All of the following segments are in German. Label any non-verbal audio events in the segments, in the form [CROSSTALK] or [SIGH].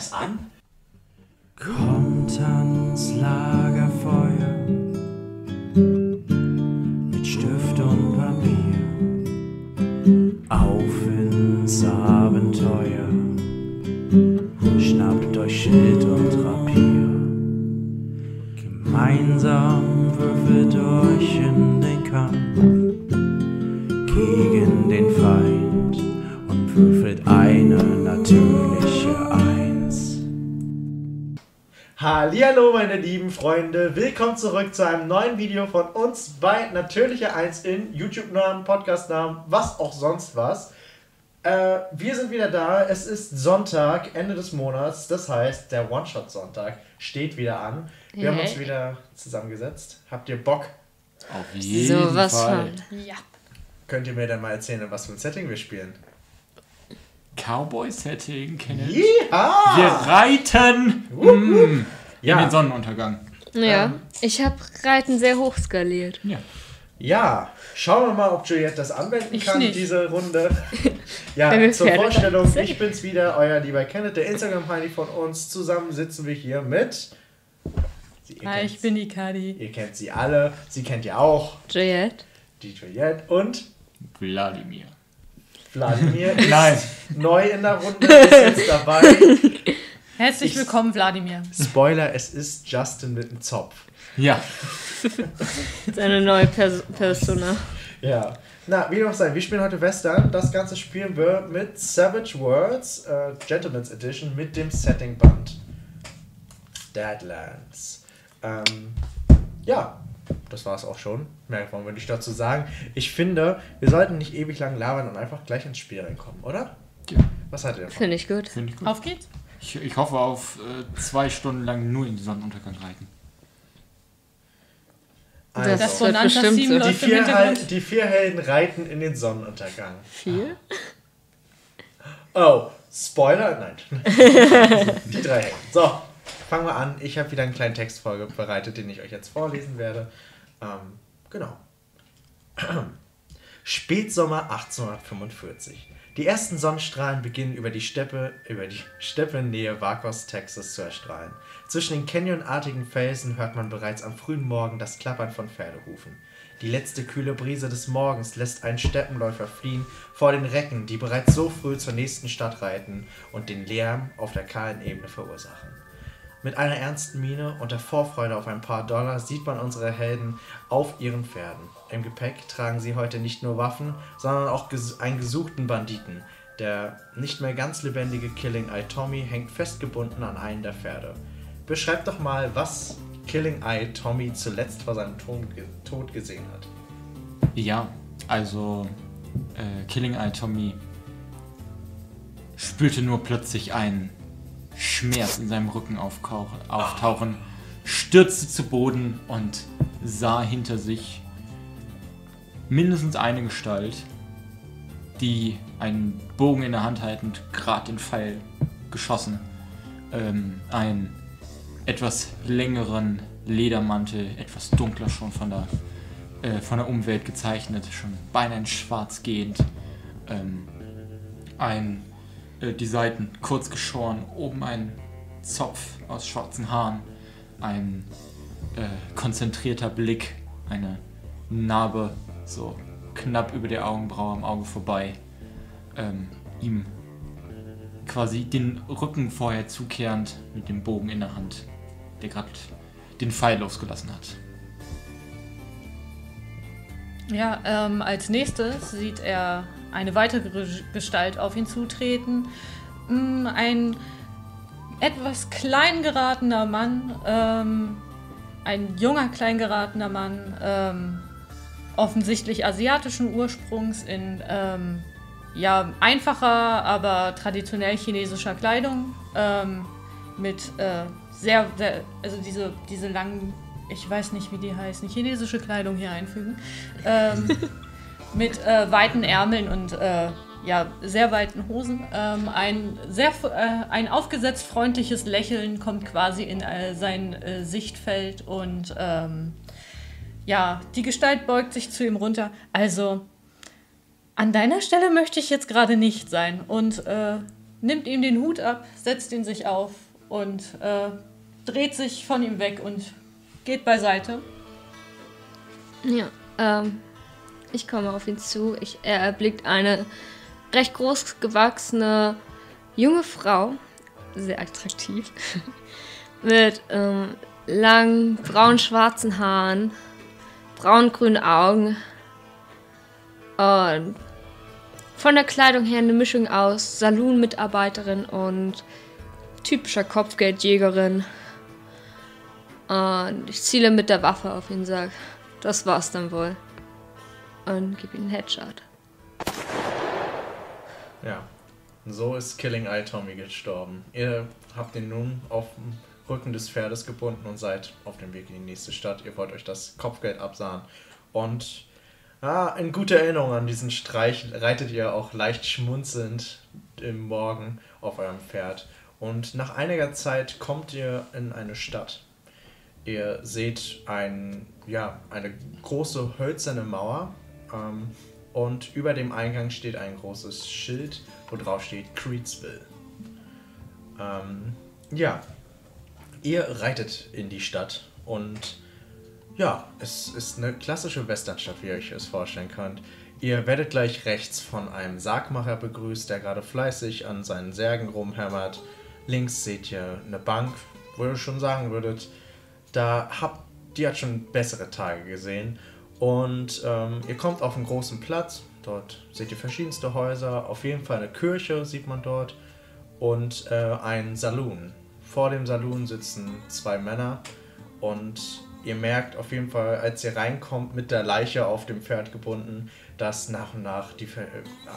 das an? Kommt ans Lagerfeuer lieben Freunde, willkommen zurück zu einem neuen Video von uns bei Natürliche 1 in YouTube-Namen, Podcast-Namen, was auch sonst was. Äh, wir sind wieder da, es ist Sonntag, Ende des Monats, das heißt der One-Shot-Sonntag steht wieder an. Wir haben uns wieder zusammengesetzt. Habt ihr Bock? Auf jeden So was Fall. von. Ja. Könnt ihr mir dann mal erzählen, in was für ein Setting wir spielen? Cowboy-Setting, Kenneth. Wir Ja! reiten mm, in Ja. den Sonnenuntergang. Ja, Ähm. ich habe Reiten sehr hoch skaliert. Ja. Ja, schauen wir mal, ob Juliette das anwenden Ich kann, nicht. diese Runde. [LAUGHS] ja, zur Pferde Vorstellung, ich bin's wieder, euer lieber Kenneth, der Instagram-Heini von uns. Zusammen sitzen wir hier mit... Sie, Hi, kennt, ich bin die Kadi. ihr kennt sie alle, sie kennt ihr auch, Juliette. die Juliette und Wladimir. Wladimir [LAUGHS] ist Nein. neu in der Runde, ist jetzt dabei. [LAUGHS] Herzlich Ich- willkommen, Wladimir. Spoiler, es ist Justin mit dem Zopf. Ja, [LAUGHS] Seine neue Pers Persona. Ja. Na, wie dem auch sei, wir spielen heute Western. Das Ganze spielen wir mit Savage Worlds, äh, Gentleman's Edition, mit dem Setting-Band Deadlands. Ähm, ja, das war es auch schon. Mehr wollen wir nicht dazu sagen. Ich finde, wir sollten nicht ewig lang labern und einfach gleich ins Spiel reinkommen, oder? Ja. Was haltet ihr? Finde ich gut. finde ich gut. Auf geht's. Ich, ich hoffe auf äh, zwei Stunden lang nur in den Sonnenuntergang reiten. Das Das Also, wird bestimmt so. die, vier Hintergrund. die vier Helden reiten in den Sonnenuntergang. Viel? Oh, Spoiler? Nein. [LAUGHS] Die drei Helden. So, fangen wir an. Ich habe wieder einen kleinen Text vorbereitet, den ich euch jetzt vorlesen werde. Ähm, genau. [CLEARS THROAT] Spätsommer 1845. Die ersten Sonnenstrahlen beginnen über die Steppe, über die Steppe Nähe Vacos, Texas zu erstrahlen. Zwischen den canyonartigen Felsen hört man bereits am frühen Morgen das Klappern von Pferdehufen. Die letzte kühle Brise des Morgens lässt einen Steppenläufer fliehen vor den Recken, die bereits so früh zur nächsten Stadt reiten und den Lärm auf der kahlen Ebene verursachen. Mit einer ernsten Miene und der Vorfreude auf ein paar Dollar sieht man unsere Helden auf ihren Pferden. Im Gepäck tragen sie heute nicht nur Waffen, sondern auch ges einen gesuchten Banditen. Der nicht mehr ganz lebendige Killing Eye Tommy hängt festgebunden an einen der Pferde. Beschreibt doch mal, was Killing Eye Tommy zuletzt vor seinem Tod, ge Tod gesehen hat. Ja, also äh, Killing Eye Tommy spürte nur plötzlich einen Schmerz in seinem Rücken auftauchen, stürzte zu Boden und sah hinter sich mindestens eine Gestalt, die einen Bogen in der Hand haltend gerade den Pfeil geschossen, ähm, einen etwas längeren Ledermantel, etwas dunkler schon von der äh, von der Umwelt gezeichnet, schon beinahe in schwarz gehend. Ähm, ein, äh, die Seiten kurz geschoren, oben ein Zopf aus schwarzen Haaren, ein äh, konzentrierter Blick, eine Narbe so knapp über der Augenbraue am Auge vorbei. Ähm, ihm quasi den Rücken vorher zukehrend mit dem Bogen in der Hand, der gerade den Pfeil losgelassen hat. Ja, ähm, als nächstes sieht er eine weitere Gestalt auf ihn zutreten. Mm, Ein etwas klein geratener Mann, ähm, ein junger klein geratener Mann, ähm, offensichtlich asiatischen Ursprungs in ähm, ja, einfacher, aber traditionell chinesischer Kleidung. Ähm, mit äh, sehr, sehr, also diese, diese langen, ich weiß nicht, wie die heißen, chinesische Kleidung hier einfügen. Ähm, [LAUGHS] mit äh, weiten Ärmeln und äh, ja, sehr weiten Hosen. Ähm, ein, sehr, äh, ein aufgesetzt freundliches Lächeln kommt quasi in äh, sein äh, Sichtfeld und ähm, ja, die Gestalt beugt sich zu ihm runter. Also, an deiner Stelle möchte ich jetzt gerade nicht sein. Und äh, nimmt ihm den Hut ab, setzt ihn sich auf und äh, dreht sich von ihm weg und geht beiseite. Ja, ähm, ich komme auf ihn zu. Ich, er erblickt eine recht groß gewachsene junge Frau, sehr attraktiv, [LAUGHS] mit ähm, langen braun-schwarzen Haaren, braun-grünen Augen und von der Kleidung her eine Mischung aus Saloon-Mitarbeiterin und typischer Kopfgeldjägerin. Und ich ziele mit der Waffe auf ihn, sag, das war's dann wohl. Und gib ihm einen Headshot. Ja. So ist Killing Eye Tommy gestorben. Ihr habt ihn nun auf dem Rücken des Pferdes gebunden und seid auf dem Weg in die nächste Stadt. Ihr wollt euch das Kopfgeld absahen. Und ah, in guter Erinnerung an diesen Streich reitet ihr auch leicht schmunzelnd im Morgen auf eurem Pferd. Und nach einiger Zeit kommt ihr in eine Stadt. Ihr seht ein, ja, eine große hölzerne Mauer ähm, und über dem Eingang steht ein großes Schild, wo drauf steht Creedsville. Ähm, ja, ihr reitet in die Stadt und ja, es ist eine klassische Westernstadt, wie ihr euch es vorstellen könnt. Ihr werdet gleich rechts von einem Sargmacher begrüßt, der gerade fleißig an seinen Särgen rumhämmert. Links seht ihr eine Bank, wo ihr schon sagen würdet, da habt, die hat schon bessere Tage gesehen. Und ähm, ihr kommt auf einen großen Platz. Dort seht ihr verschiedenste Häuser. Auf jeden Fall eine Kirche sieht man dort. Und äh, ein Saloon. Vor dem Saloon sitzen zwei Männer. Und ihr merkt auf jeden Fall, als ihr reinkommt, mit der Leiche auf dem Pferd gebunden, dass nach und nach die,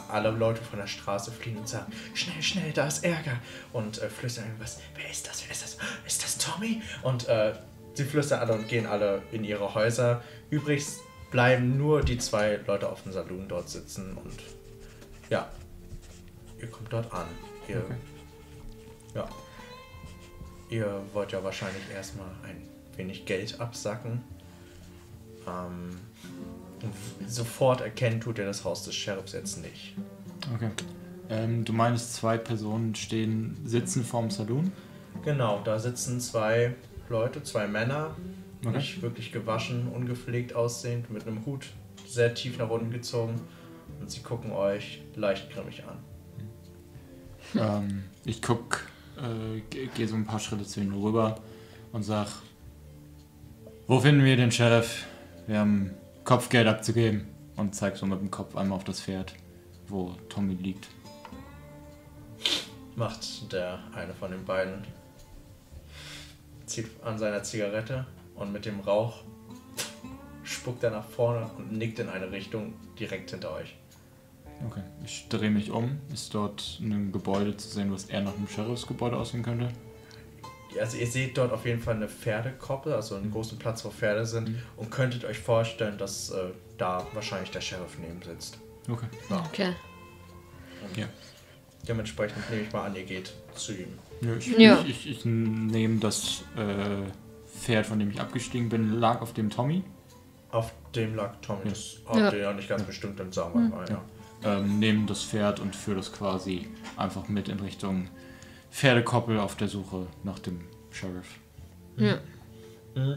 alle Leute von der Straße fliehen und sagen: Schnell, schnell, da ist Ärger. Und äh, flüstern irgendwas: Wer ist das? Wer ist das? Ist das Tommy? Und äh, sie flüstern alle und gehen alle in ihre Häuser. Übrig bleiben nur die zwei Leute auf dem Saloon dort sitzen und ja, ihr kommt dort an. Ihr, ja, ihr wollt ja wahrscheinlich erstmal ein wenig Geld absacken. Ähm, sofort erkennen tut ihr das Haus des Sheriffs jetzt nicht. Okay. Ähm, du meinst, zwei Personen stehen, sitzen vorm Saloon? Genau, da sitzen zwei Leute, zwei Männer, Okay. nicht wirklich gewaschen, ungepflegt aussehend, mit einem Hut sehr tief nach unten gezogen und sie gucken euch leicht grimmig an. ähm, ich guck, äh, ge- gehe so ein paar Schritte zu ihnen rüber und sag, wo finden wir den Sheriff? Wir haben Kopfgeld abzugeben. Und zeig so mit dem Kopf einmal auf das Pferd, wo Tommy liegt. Macht der eine von den beiden, zieht an seiner Zigarette und mit dem Rauch spuckt er nach vorne und nickt in eine Richtung direkt hinter euch. Okay. Ich drehe mich um. Ist dort ein Gebäude zu sehen, was eher nach einem Sheriffsgebäude aussehen könnte? Also ihr seht dort auf jeden Fall eine Pferdekoppel, also einen großen Platz, wo Pferde sind und könntet euch vorstellen, dass äh, da wahrscheinlich der Sheriff neben sitzt. Okay. Okay. Ja. Dementsprechend nehme ich mal an, ihr geht zu ihm. Nö, ich, Ja. ich, ich, ich nehme das äh, Pferd, von dem ich abgestiegen bin, lag auf dem Tommy. Auf dem lag Tommy. Ja. Das habt Ja. ihr ja nicht ganz bestimmt, dann sagen wir mal, ja. Ähm, nehme das Pferd und führe das quasi einfach mit in Richtung Pferdekoppel auf der Suche nach dem Sheriff. Ja. Mhm.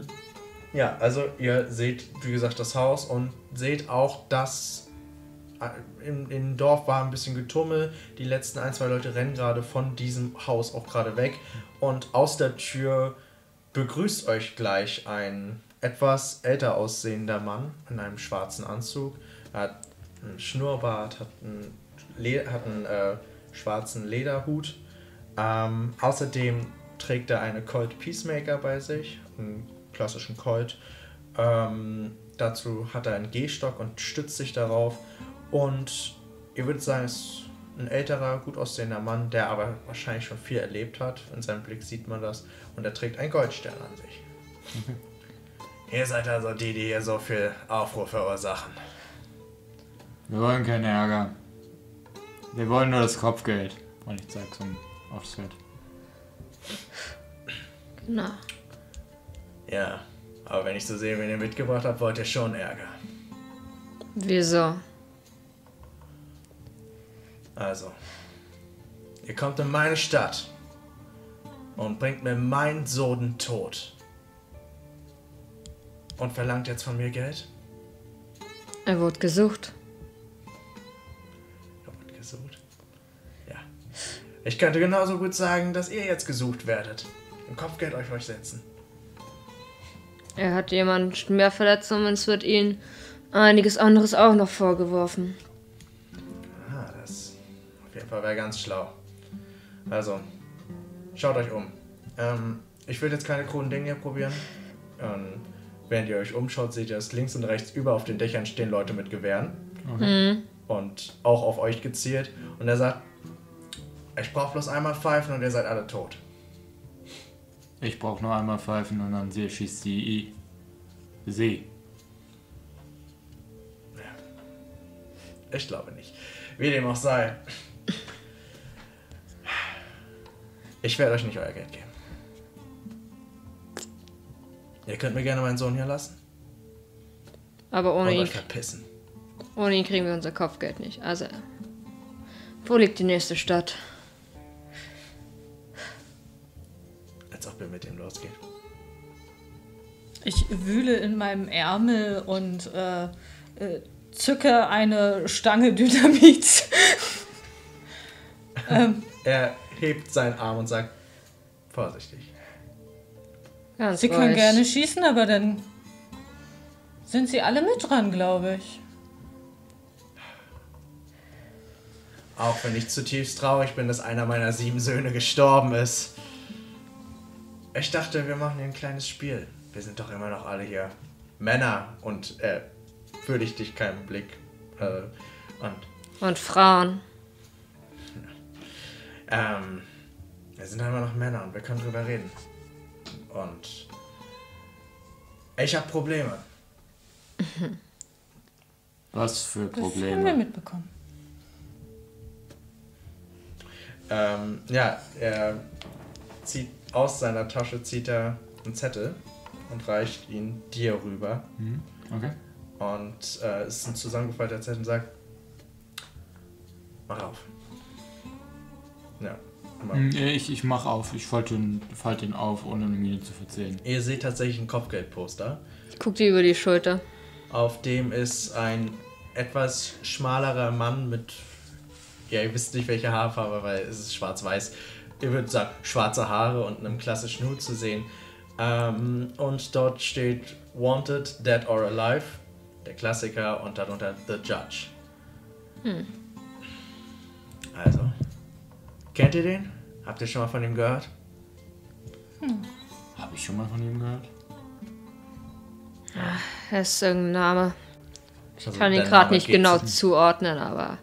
Ja, also ihr seht, wie gesagt, das Haus und seht auch, dass äh, im, im Dorf war ein bisschen Getummel. Die letzten ein, zwei Leute rennen gerade von diesem Haus auch gerade weg. Und aus der Tür begrüßt euch gleich ein etwas älter aussehender Mann in einem schwarzen Anzug. Er hat einen Schnurrbart, hat einen, Le hat einen äh, schwarzen Lederhut. Ähm, außerdem trägt er eine Colt Peacemaker bei sich, einen klassischen Colt. Ähm, dazu hat er einen Gehstock und stützt sich darauf. Und ihr würdet sagen, es ist ein älterer, gut aussehender Mann, der aber wahrscheinlich schon viel erlebt hat. In seinem Blick sieht man das. Und er trägt einen Goldstern an sich. Ihr seid also die, die hier so viel Aufruhr verursachen. Wir wollen keinen Ärger. Wir wollen nur das Kopfgeld. Und ich zeig so aufs Pferd. Na, Ja, aber wenn ich so sehe, wen ihr mitgebracht habt, wollt ihr schon Ärger. wieso? Also, Ihr kommt in meine Stadt und bringt mir meinen Sohn tot. Und verlangt jetzt von mir Geld? Er wurde gesucht. Ich könnte genauso gut sagen, dass ihr jetzt gesucht werdet. Ein Kopfgeld euch euch setzen. Er hat jemanden schwer verletzt und es wird ihm einiges anderes auch noch vorgeworfen. Ah, das auf jeden Fall wäre ganz schlau. Also, schaut euch um. Ähm, ich will jetzt keine kruden Dinge probieren. Ähm, während ihr euch umschaut, seht ihr, dass links und rechts über auf den Dächern stehen Leute mit Gewehren. Und auch auf euch gezielt. Und er sagt, ich brauche bloß einmal pfeifen und ihr seid alle tot. Ich brauche nur einmal pfeifen und dann sie- schießt die I. See. Ich glaube nicht. Wie dem auch sei. Ich werde euch nicht euer Geld geben. Ihr könnt mir gerne meinen Sohn hier lassen Aber ohne ihn, verpissen. ohne ihn kriegen wir unser Kopfgeld nicht. Also, wo liegt die nächste Stadt? Ihr mit ihm losgeht. Ich wühle in meinem Ärmel und äh, äh, zücke eine Stange [LAUGHS] Dynamit. [LAUGHS] ähm, Er hebt seinen Arm und sagt, vorsichtig. Ganz Sie können ruhig. gerne schießen, aber dann sind sie alle mit dran, glaube ich. Auch wenn ich zutiefst traurig bin, dass einer meiner sieben Söhne gestorben ist. Ich dachte, wir machen hier ein kleines Spiel. Wir sind doch immer noch alle hier Männer und äh, würdig dich keinen Blick. Äh, und Und Frauen. ähm, wir sind immer noch Männer und wir können drüber reden. Und ich habe Probleme. [LAUGHS] Was für Das haben wir Probleme. mitbekommen. Ähm, ja, er zieht aus seiner Tasche zieht er einen Zettel und reicht ihn dir rüber. Hm? Okay. Und äh, es ist ein zusammengefalteter Zettel und sagt, mach auf. Ja. mach. Hm, Ich, ich mach auf. Ich falte ihn, falte ihn auf, ohne eine Miene zu verzählen. Ihr seht tatsächlich ein Kopfgeldposter. Ich guck dir über die Schulter. Auf dem ist ein etwas schmalerer Mann mit, ja, ihr wisst nicht welche Haarfarbe, weil es ist schwarz-weiß. Ihr würdet sagen, schwarze Haare und einem klassischen Hut zu sehen. Ähm, und dort steht Wanted, Dead or Alive, der Klassiker, und darunter The Judge. Also, kennt ihr den? Habt ihr schon mal von ihm gehört? Habe ich schon mal von ihm gehört? Das ist irgendein Name. Ich Kann ihn gerade nicht genau zuordnen, aber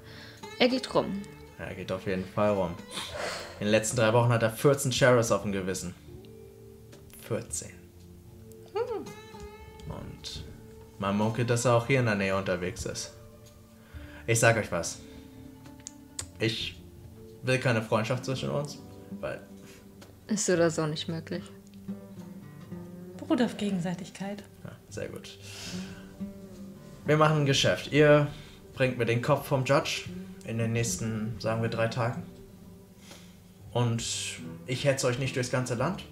er geht rum. Er geht auf jeden Fall rum. In den letzten drei Wochen hat er 14 Sheriffs auf dem Gewissen. 14. Und man munkelt, dass er auch hier in der Nähe unterwegs ist. Ich sag euch was. Ich will keine Freundschaft zwischen uns, weil Ist oder so nicht möglich. Beruht auf Gegenseitigkeit. Ja, sehr gut. Wir machen ein Geschäft. Ihr bringt mir den Kopf vom Judge in den nächsten, sagen wir, drei Tagen. Und ich hetze euch nicht durchs ganze Land.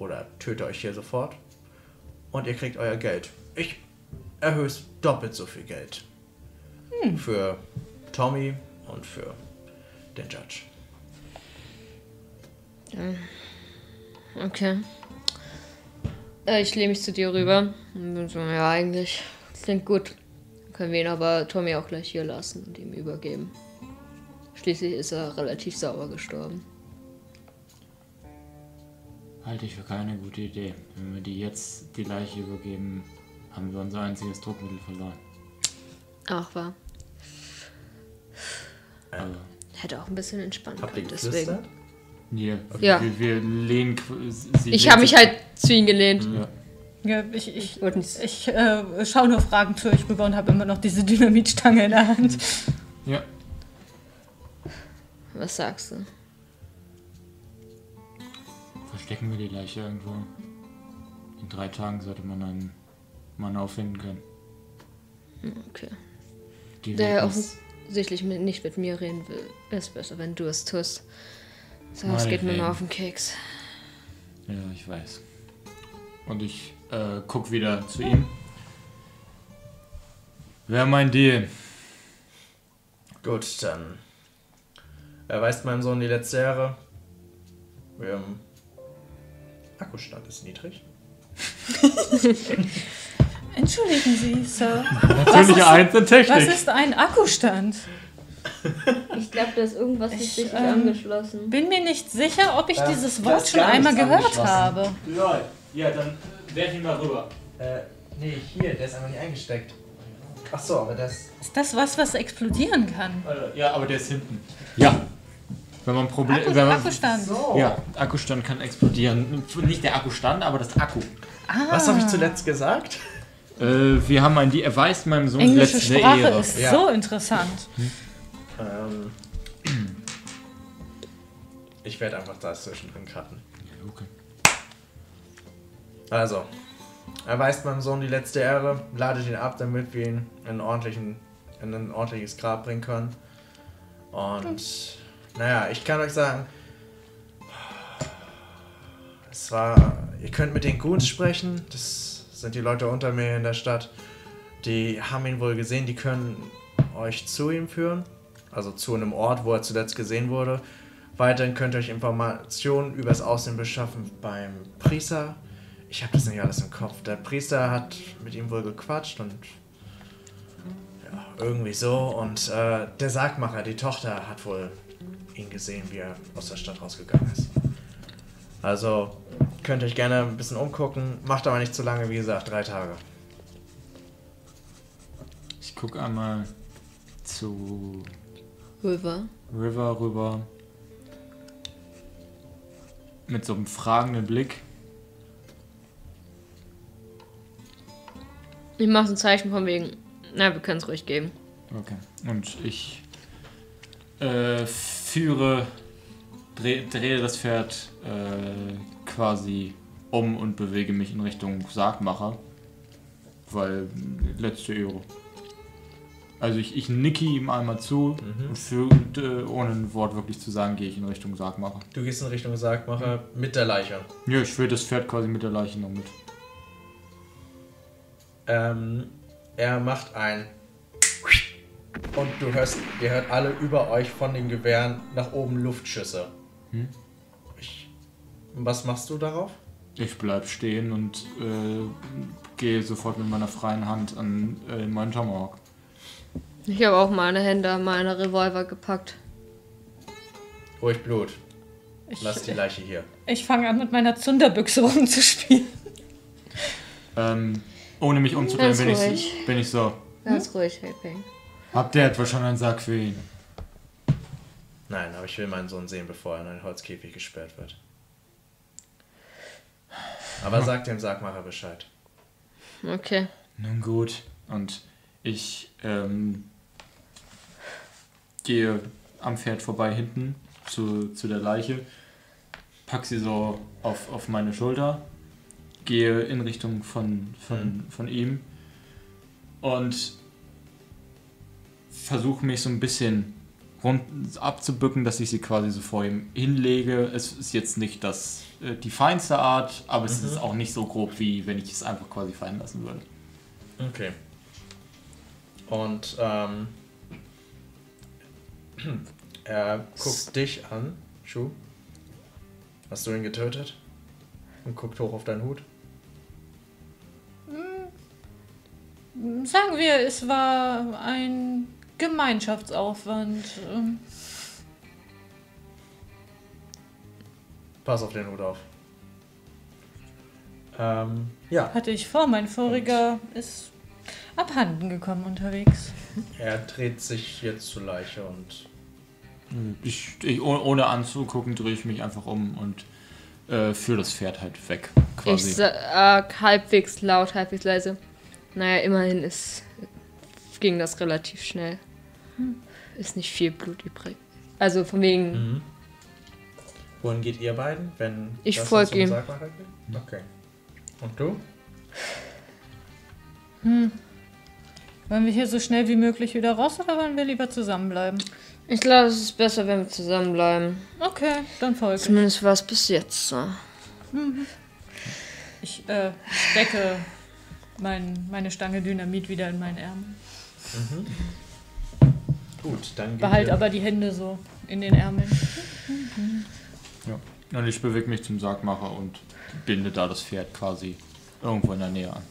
Oder töte euch hier sofort. Und ihr kriegt euer Geld. Ich erhöhe es doppelt so viel Geld. Für Tommy und für den Judge. Okay. Äh, ich lehne mich zu dir rüber. So, ja, eigentlich. Klingt gut. Können wir ihn aber Tommy auch gleich hier lassen und ihm übergeben. Schließlich ist er relativ sauber gestorben. Halte ich für keine gute Idee. Wenn wir die jetzt die Leiche übergeben, haben wir unser einziges Druckmittel verloren. Ach, war. Also, Hätte auch ein bisschen entspannen Habt können, deswegen. geflüstert? hier, Ja. wir, wir lehnen. Ich habe mich halt zu ihm gelehnt. Ja. Ja, ich ich, ich äh, schaue nur Fragen zu euch rüber und habe immer noch diese Dynamitstange in der Hand. ja. Was sagst du? Verstecken wir die Leiche irgendwo. In drei Tagen sollte man einen Mann auffinden können. Okay. Die Der uns offensichtlich mit, nicht mit mir reden will, ist besser, wenn du es tust. So, es geht mir nur auf den Keks. Ja, ich weiß. Und ich äh, guck wieder zu ihm. Wer mein Deal? Gut, dann erweist meinem Sohn die letzte Ehre. Wir Akkustand ist niedrig. [LAUGHS] Entschuldigen Sie, Sir. Natürliche ist- Eins in Technik. Was ist ein Akkustand? Ich glaube, da ist irgendwas nicht richtig angeschlossen. Bin mir nicht sicher, ob ich Ähm, dieses Wort schon einmal gehört habe. Lol. Ja, dann werf ihn mal rüber. Äh, nee, hier, der ist einfach nicht eingesteckt. Ach so, aber das. Ist das was, was explodieren kann? Ja, aber der ist hinten. Ja. Wenn man Probleme. Akku, Wenn man, Akkustand. So. ja, Akkustand kann explodieren. Nicht der Akkustand, aber das Akku. Was habe ich zuletzt gesagt? Äh, wir haben ein die erweist meinem Sohn die Englische letzte Sprache Ehre. ist Ja. so interessant. Ähm, ich werde einfach da zwischendrin cutten. Okay. Also, erweist meinem Sohn die letzte Ehre, ladet ihn ab, damit wir ihn in, einen ordentlichen, in ein ordentliches Grab bringen können. Und, naja, ich kann euch sagen, es war, ihr könnt mit den Goons sprechen, das sind die Leute unter mir in der Stadt. Die haben ihn wohl gesehen, die können euch zu ihm führen, also zu einem Ort, wo er zuletzt gesehen wurde. Weiterhin könnt ihr euch Informationen über das Aussehen beschaffen beim Priester. Ich habe das nicht alles im Kopf. Der Priester hat mit ihm wohl gequatscht und ja, irgendwie so. Und äh, der Sargmacher, die Tochter, hat wohl ihn gesehen, wie er aus der Stadt rausgegangen ist. Also könnt ihr euch gerne ein bisschen umgucken. Macht aber nicht zu lange, wie gesagt, drei Tage. Ich guck einmal zu River. River rüber. Mit so einem fragenden Blick. Ich mache ein Zeichen von wegen. Na, wir können es ruhig geben. Okay. Und ich äh, führe, dreh, drehe das Pferd äh, quasi um und bewege mich in Richtung Sargmacher. Weil letzte Ehre. Also ich, ich nicke ihm einmal zu und für, äh, ohne ein Wort wirklich zu sagen, gehe ich in Richtung Sargmacher. Du gehst in Richtung Sargmacher mit der Leiche. Ja, ich führe das Pferd quasi mit der Leiche noch mit. Ähm, er macht ein und du hörst, ihr hört alle über euch von den Gewehren nach oben Luftschüsse. Hm? Ich, was machst du darauf? Ich bleib stehen und äh, gehe sofort mit meiner freien Hand an äh, meinen Tomahawk. Ich habe auch meine Hände an meine Revolver gepackt. Ruhig Blut. Ich, Lass die Leiche hier. ich fange an, mit meiner Zunderbüchse rumzuspielen. Ähm, ohne mich umzudrehen, bin ich, bin ich so. Ganz ruhig, Helping. Habt ihr etwa schon einen Sack für ihn? Nein, aber ich will meinen Sohn sehen, bevor er in einen Holzkäfig gesperrt wird. Aber sag dem Sargmacher Bescheid. Okay. Nun gut. Und ich ähm, gehe am Pferd vorbei hinten zu, zu der Leiche, pack sie so auf, auf meine Schulter, gehe in Richtung von, von, von ihm und versuche mich so ein bisschen rund abzubücken, dass ich sie quasi so vor ihm hinlege. Es ist jetzt nicht das, äh, die feinste Art, aber es ist auch nicht so grob, wie wenn ich es einfach quasi fallen lassen würde. Okay. Und ähm, [CLEARS THROAT] er guckt dich an, Schuh. Hast du ihn getötet? Und guckt hoch auf deinen Hut. Sagen wir, es war ein Gemeinschaftsaufwand. Ähm, Pass auf den Hut auf. Ähm, ja, Hatte ich vor, mein voriger ist abhanden gekommen unterwegs. [LAUGHS] er dreht sich jetzt zur Leiche und Ich, ich, oh- ohne anzugucken, drehe ich mich einfach um und äh, führe das Pferd halt weg. Ich Quasi. sag halbwegs laut, halbwegs leise. Naja, immerhin ist, ging das relativ schnell. Ist nicht viel Blut übrig. Also von wegen, wohin geht ihr beiden, wenn Ich das folg zum ihm. Geht? Okay. Und du? Wollen wir hier so schnell wie möglich wieder raus oder wollen wir lieber zusammenbleiben? Ich glaube, es ist besser, wenn wir zusammenbleiben. Okay, dann folge ich. Zumindest war es bis jetzt so. Ich äh, stecke mein, meine Stange Dynamit wieder in meinen Ärmel. Gut, dann wir- aber die Hände so in den Ärmeln. Ja. Und ich bewege mich zum Sargmacher und binde da das Pferd quasi irgendwo in der Nähe an.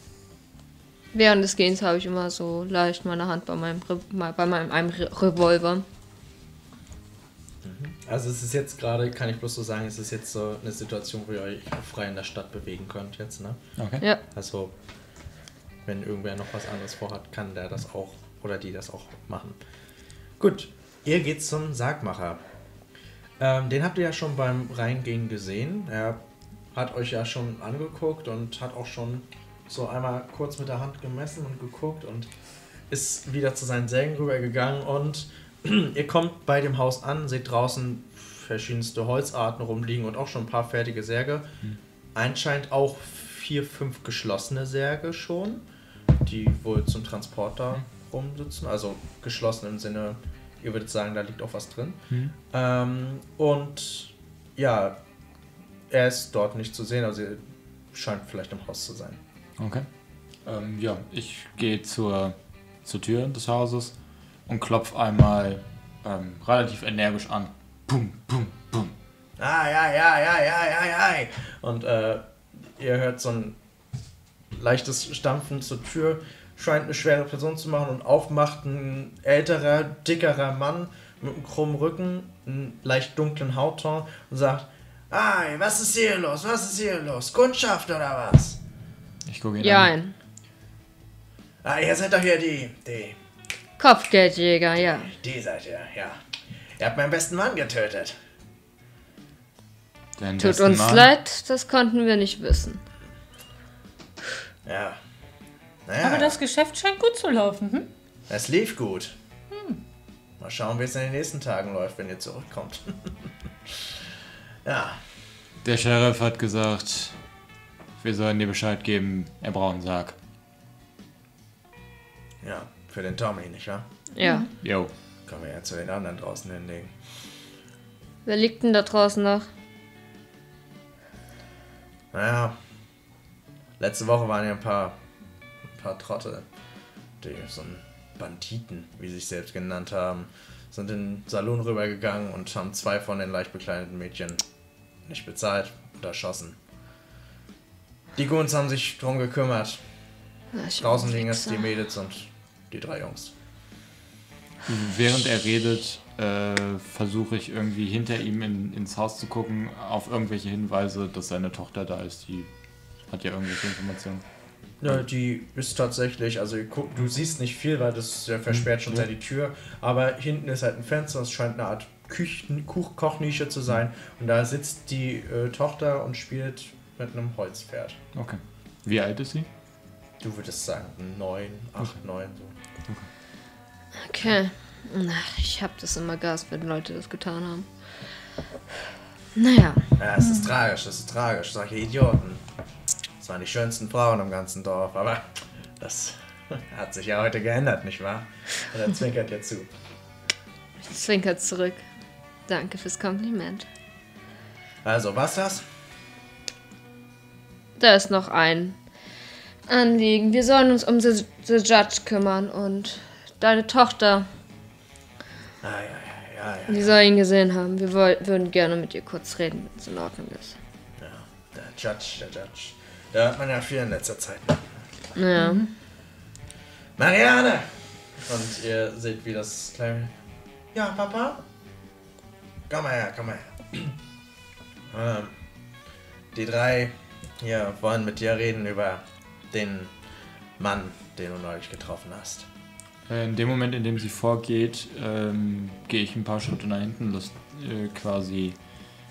Während des Gehens habe ich immer so leicht meine Hand bei meinem, Re bei meinem einem Re Revolver. Also es ist jetzt gerade, kann ich bloß so sagen, es ist jetzt so eine Situation, wo ihr euch frei in der Stadt bewegen könnt jetzt, ne? Okay. Ja. Also wenn irgendwer noch was anderes vorhat, kann der das auch oder die das auch machen. Gut, ihr geht zum Sargmacher. Ähm, den habt ihr ja schon beim Reingehen gesehen. Er hat euch ja schon angeguckt und hat auch schon so einmal kurz mit der Hand gemessen und geguckt und ist wieder zu seinen Sägen rübergegangen und [CLEARS THROAT] ihr kommt bei dem Haus an, seht draußen verschiedenste Holzarten rumliegen und auch schon ein paar fertige Särge. Anscheinend auch vier, fünf geschlossene Särge schon, die wohl zum Transport da rumsitzen. Also geschlossen im Sinne, ihr würdet sagen, da liegt auch was drin. Ähm, und ja, er ist dort nicht zu sehen, also er scheint vielleicht im Haus zu sein. Okay. Ähm, ja, ich gehe zur, zur Tür des Hauses und klopfe einmal ähm, relativ energisch an. Pum, pum, pum. Ah, ja, ja, ja, ja, ja, ja. Und äh, ihr hört so ein leichtes Stampfen zur Tür. Scheint eine schwere Person zu machen und aufmacht ein älterer, dickerer Mann mit einem krummen Rücken, einem leicht dunklen Hautton und sagt: Ah, was ist hier los? Was ist hier los? Kundschaft oder was? Ich gucke ihn Ja, an. ein Ah, ihr seid doch hier die, die, Kopfgeldjäger, ja. die seid ihr, ja. Ihr habt meinen besten Mann getötet. Den Tut uns Mann. leid, das konnten wir nicht wissen. Ja. Naja, Aber das Geschäft scheint gut zu laufen. Hm? Es lief gut. Mal schauen, wie es in den nächsten Tagen läuft, wenn ihr zurückkommt. [LAUGHS] ja, Der Sheriff hat gesagt, wir sollen dir Bescheid geben, er braucht einen Sarg. ja, für den Tommy, nicht wahr? Ja. Jo. Können wir ja zu den anderen draußen hinlegen. Wer liegt denn da draußen noch? Naja, letzte Woche waren ja ein paar, paar Trottel, die so ein Banditen, wie sie sich selbst genannt haben, sind in den Salon rübergegangen und haben zwei von den leicht bekleideten Mädchen nicht bezahlt und erschossen. Die Guns haben sich drum gekümmert. Draußen liegen jetzt die. Mädels und die drei Jungs. Während er redet, äh, versuche ich irgendwie hinter ihm in, ins Haus zu gucken, auf irgendwelche Hinweise, dass seine Tochter da ist. Die hat ja irgendwelche Informationen. Ja, die ist tatsächlich, also du siehst nicht viel, weil das ja versperrt schon Ja. sehr die Tür, aber hinten ist halt ein Fenster, es scheint eine Art Küchen Kuch Kochnische zu sein und da sitzt die äh, Tochter und spielt mit einem Holzpferd. Okay. Wie alt ist sie? Du würdest sagen, neun, acht, neun, so. Okay. Ach, ich hab das immer gehasst, wenn Leute das getan haben. Naja, Ja, es ist tragisch, es ist tragisch, solche Idioten. Das waren die schönsten Frauen im ganzen Dorf, aber das hat sich ja heute geändert, nicht wahr? Und er zwinkert dir zu. ich zwinker zurück. Danke fürs Kompliment. Also, was das? Da ist noch ein Anliegen. Wir sollen uns um the, the Judge kümmern und deine Tochter, Ah, ja, ja, ja, ja. die soll ihn gesehen haben. Wir würden gerne mit ihr kurz reden, wenn es in Ordnung ist. Ja, der Judge, der Judge. Da hat man ja viel in letzter Zeit. Naja. Marianne! Und ihr seht, wie das kleine. Ja, Papa? Komm mal her, komm mal her. [CLEARS THROAT] ähm, die drei hier wollen mit dir reden über den Mann, den du neulich getroffen hast. Äh, In dem Moment, in dem sie vorgeht, ähm, gehe ich ein paar Schritte nach hinten, lasse äh, quasi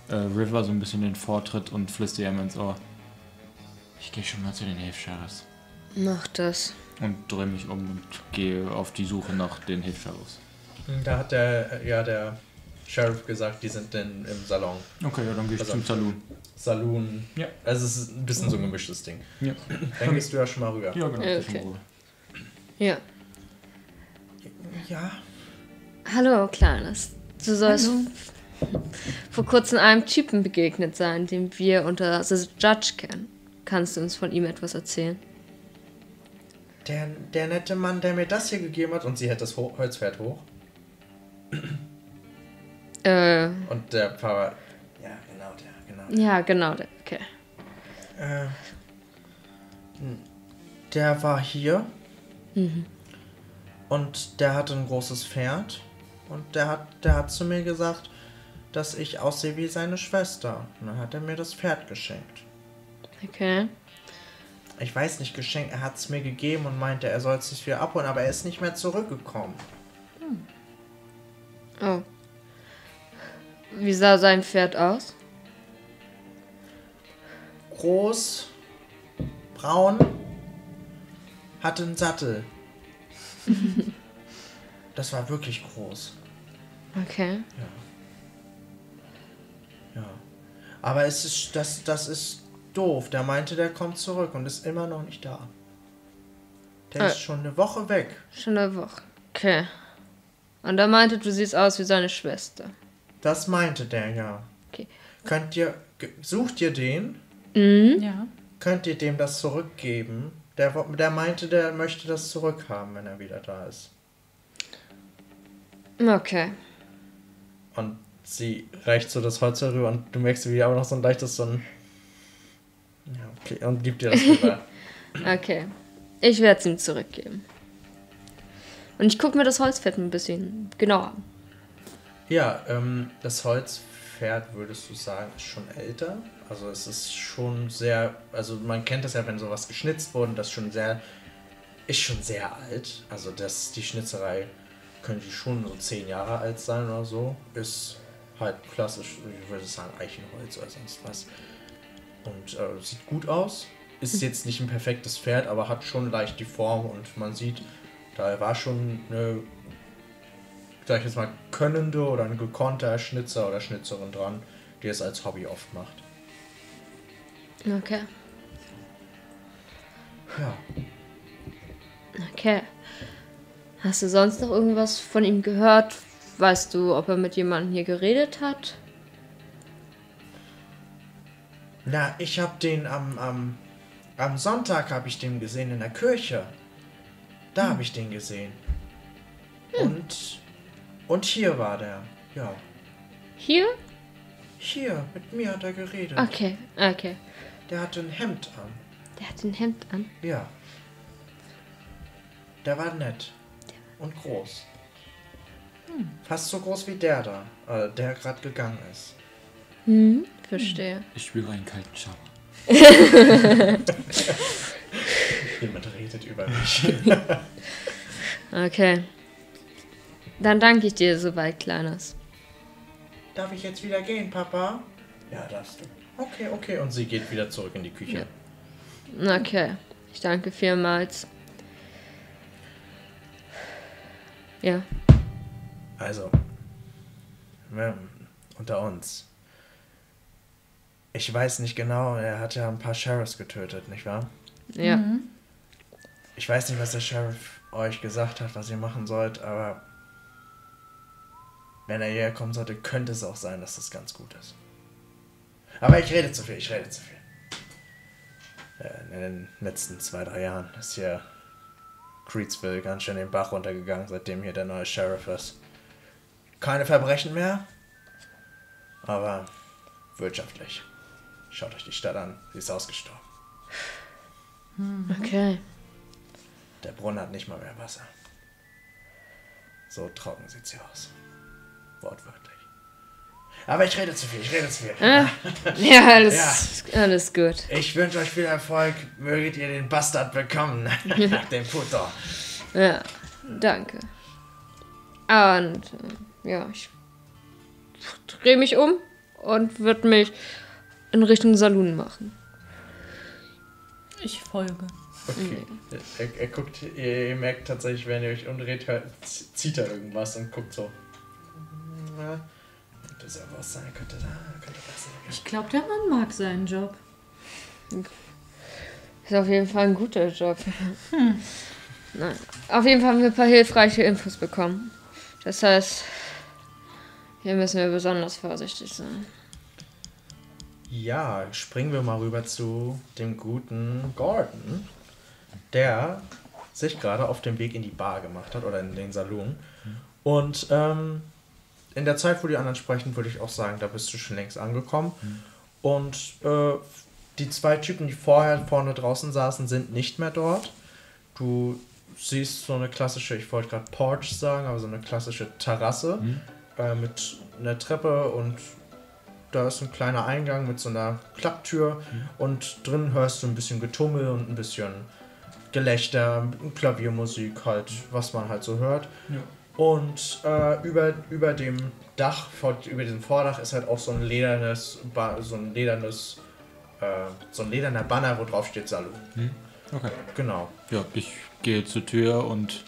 äh, River so ein bisschen den Vortritt und flüstere ihm ins Ohr. Ich gehe schon mal zu den Hilfs-Sheriffs Mach das. und drehe mich um und gehe auf die Suche nach den Hilfs-Sheriffs. Da hat der, ja, der Sheriff gesagt, die sind denn im Salon. Okay, ja, dann gehe ich Also- zum Saloon. Saloon. Ja. Also es ist ein bisschen so ein gemischtes Ding. Ja, Dann gehst du ja schon mal rüber. ja genau. Okay. Ja. Ja, Hallo, Kleines. Du sollst vor kurzem einem Typen begegnet sein, den wir unter The Judge kennen. Kannst du uns von ihm etwas erzählen? der, der nette Mann, der mir das hier gegeben hat, und sie hält das Ho Holzpferd hoch. [CLEARS THROAT] Äh, Und der Pfarrer. Ja, genau, der, genau. ja, genau. der- Okay. Äh, der war hier. Und der hatte ein großes Pferd. Und der hat, der hat zu mir gesagt, dass ich aussehe wie seine Schwester. Und dann hat er mir das Pferd geschenkt. Okay. Ich weiß nicht, geschenkt, er hat es mir gegeben und meinte, er soll es sich wieder abholen, aber er ist nicht mehr zurückgekommen. Oh. Wie sah sein Pferd aus? Groß, braun, hatte einen Sattel. [LAUGHS] das war wirklich groß. Okay. Ja. Aber es ist, das, das ist doof. Der meinte, der kommt zurück und ist immer noch nicht da. Der Äh. ist schon eine Woche weg. Schon eine Woche. Okay. Und er meinte, du siehst aus wie seine Schwester. Das meinte der, ja. Okay. Könnt ihr, sucht ihr den? Ja. Könnt ihr dem das zurückgeben? Der, der meinte, der möchte das zurückhaben, wenn er wieder da ist. Okay. Und sie reicht so das Holz herüber und du merkst, wie aber noch so ein leichtes so ein. Ja, okay. Und gibt dir das rüber. [LAUGHS] Okay. Ich werde es ihm zurückgeben. Und ich gucke mir das Holzfett ein bisschen genauer an. Ja, ähm, das Holzpferd, würdest du sagen, ist schon älter. Also es ist schon sehr, also man kennt das ja, wenn sowas geschnitzt wurde, das schon sehr, ist schon sehr alt. Also das, die Schnitzerei könnte schon so zehn Jahre alt sein oder so. Ist halt klassisch, ich würde sagen, Eichenholz oder sonst was. Und äh, sieht gut aus. Ist jetzt nicht ein perfektes Pferd, aber hat schon leicht die Form und man sieht, da war schon eine sag ich jetzt mal, könnende oder ein gekonnter Schnitzer oder Schnitzerin dran, die es als Hobby oft macht. Okay. Ja. Okay. Hast du sonst noch irgendwas von ihm gehört? Weißt du, ob er mit jemandem hier geredet hat? Na, ich hab den am, am, am Sonntag habe ich den gesehen in der Kirche. Da habe ich den gesehen. Und, und hier war der. Ja. Hier? Hier, mit mir hat er geredet. Okay, okay. Der hatte ein Hemd an. Der hat ein Hemd an. Ja. Der war nett. Und groß. Fast so groß wie der da, äh, der gerade gegangen ist. Hm, verstehe. Ich spüre einen kalten Schauer. [LAUGHS] Jemand redet über mich. [LAUGHS] Okay. Dann danke ich dir soweit, Kleines. Darf ich jetzt wieder gehen, Papa? Ja, darfst du. Okay, okay. Und sie geht wieder zurück in die Küche. Okay. Ich danke vielmals. Ja. Also, unter uns. Ich weiß nicht genau, er hat ja ein paar Sheriffs getötet, nicht wahr? Ja. Ich weiß nicht, was der Sheriff euch gesagt hat, was ihr machen sollt, aber wenn er hierher kommen sollte, könnte es auch sein, dass das ganz gut ist. Aber ich rede zu viel, ich rede zu viel. Äh, In den letzten zwei, drei Jahren ist hier Creedsville ganz schön den Bach runtergegangen, seitdem hier der neue Sheriff ist. Keine Verbrechen mehr, aber wirtschaftlich. Schaut euch die Stadt an, sie ist ausgestorben. Okay. Der Brunnen hat nicht mal mehr Wasser. So trocken sieht sie aus. Wortwörtlich. Aber ich rede zu viel, ich rede zu viel. Äh? [LAUGHS] Ja, alles, alles gut. Ich wünsche euch viel Erfolg. Möget ihr den Bastard bekommen. [LAUGHS] den Puto. Ja, danke. Und ja, ich drehe mich um und würde mich in Richtung Saloon machen. Ich folge. Okay. Er, er guckt, ihr, ihr merkt tatsächlich, wenn ihr euch umdreht, hört, zieht er irgendwas und guckt so. Ja, könnte es ja was sein, könnte da, könnte das sein. Ich glaube, der Mann mag seinen Job. Ist auf jeden Fall ein guter Job. [LAUGHS] Nein. Auf jeden Fall haben wir ein paar hilfreiche Infos bekommen. Das heißt, hier müssen wir besonders vorsichtig sein. Ja, springen wir mal rüber zu dem guten Gordon, der sich gerade auf dem Weg in die Bar gemacht hat oder in den Salon. Und ähm, in der Zeit, wo die anderen sprechen, würde ich auch sagen, da bist du schon längst angekommen. Und äh, die zwei Typen, die vorher vorne draußen saßen, sind nicht mehr dort. Du siehst so eine klassische, ich wollte gerade Porch sagen, aber so eine klassische Terrasse äh, mit einer Treppe und da ist ein kleiner Eingang mit so einer Klapptür und drin hörst du ein bisschen Getummel und ein bisschen Gelächter, Klaviermusik, halt, was man halt so hört. Und äh, über, über dem Dach, über diesem Vordach ist halt auch so ein ledernes, so ein ledernes, äh, so ein lederner Banner, wo drauf steht Salon. Okay. Genau. Ja, ich gehe zur Tür und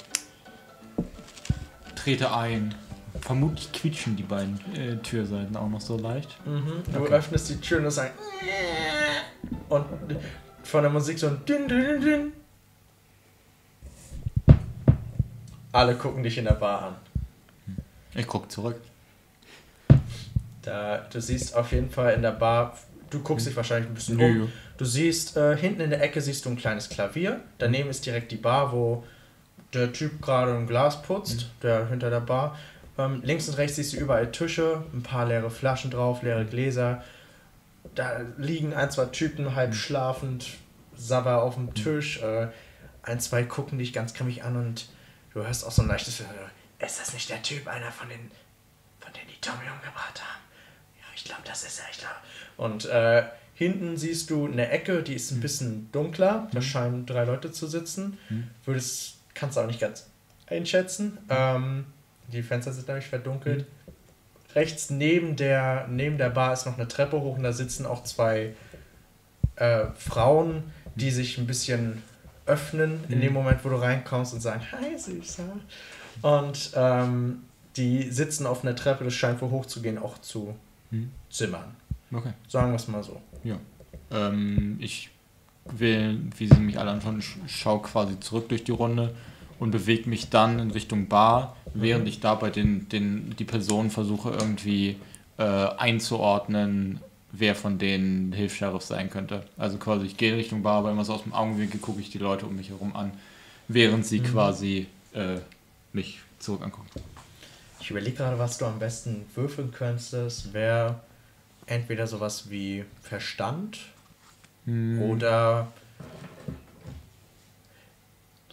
trete ein. Vermutlich quietschen die beiden äh, Türseiten auch noch so leicht. Mhm. Du Okay. öffnest die Tür und es sagt und von der Musik so ein Dün, Dün, Dün. Alle gucken dich in der Bar an. Ich guck zurück. Da, du siehst auf jeden Fall in der Bar, du guckst dich wahrscheinlich ein bisschen Nö, um. Du siehst, äh, hinten in der Ecke siehst du ein kleines Klavier. Daneben ist direkt die Bar, wo der Typ gerade ein Glas putzt, der hinter der Bar. Ähm, links und rechts siehst du überall Tische, ein paar leere Flaschen drauf, leere Gläser. Da liegen ein, zwei Typen halb schlafend, Sabber auf dem Tisch. Äh, ein, zwei gucken dich ganz grimmig an und du hörst auch so ein leichtes. äh, Ist das nicht der Typ, einer von den, von denen die Tommy umgebracht haben? Ja, ich glaube, das ist er. Ich glaub. Und äh, hinten siehst du eine Ecke, die ist ein bisschen dunkler. Da scheinen drei Leute zu sitzen. Würdest, kannst du auch nicht ganz einschätzen. Ähm, die Fenster sind nämlich verdunkelt. Rechts neben der, neben der Bar ist noch eine Treppe hoch und da sitzen auch zwei äh, Frauen, die sich ein bisschen öffnen in dem Moment, wo du reinkommst und sagen, hi Süßer. Und ähm, die sitzen auf einer Treppe, das scheint wohl hochzugehen, auch zu Hm. Zimmern. Okay. Sagen wir es mal so. Ja. Ähm, ich will, wie sie mich alle anschauen, sch schau quasi zurück durch die Runde und bewege mich dann in Richtung Bar, während ich dabei den, den, die Personen versuche irgendwie äh, einzuordnen, wer von denen Hilfs-Sheriff sein könnte. Also quasi ich gehe in Richtung Bar, aber immer so aus dem Augenwinkel gucke ich die Leute um mich herum an, während sie quasi äh, mich zurück angucken. Ich überlege gerade, was du am besten würfeln könntest. Wäre entweder sowas wie Verstand oder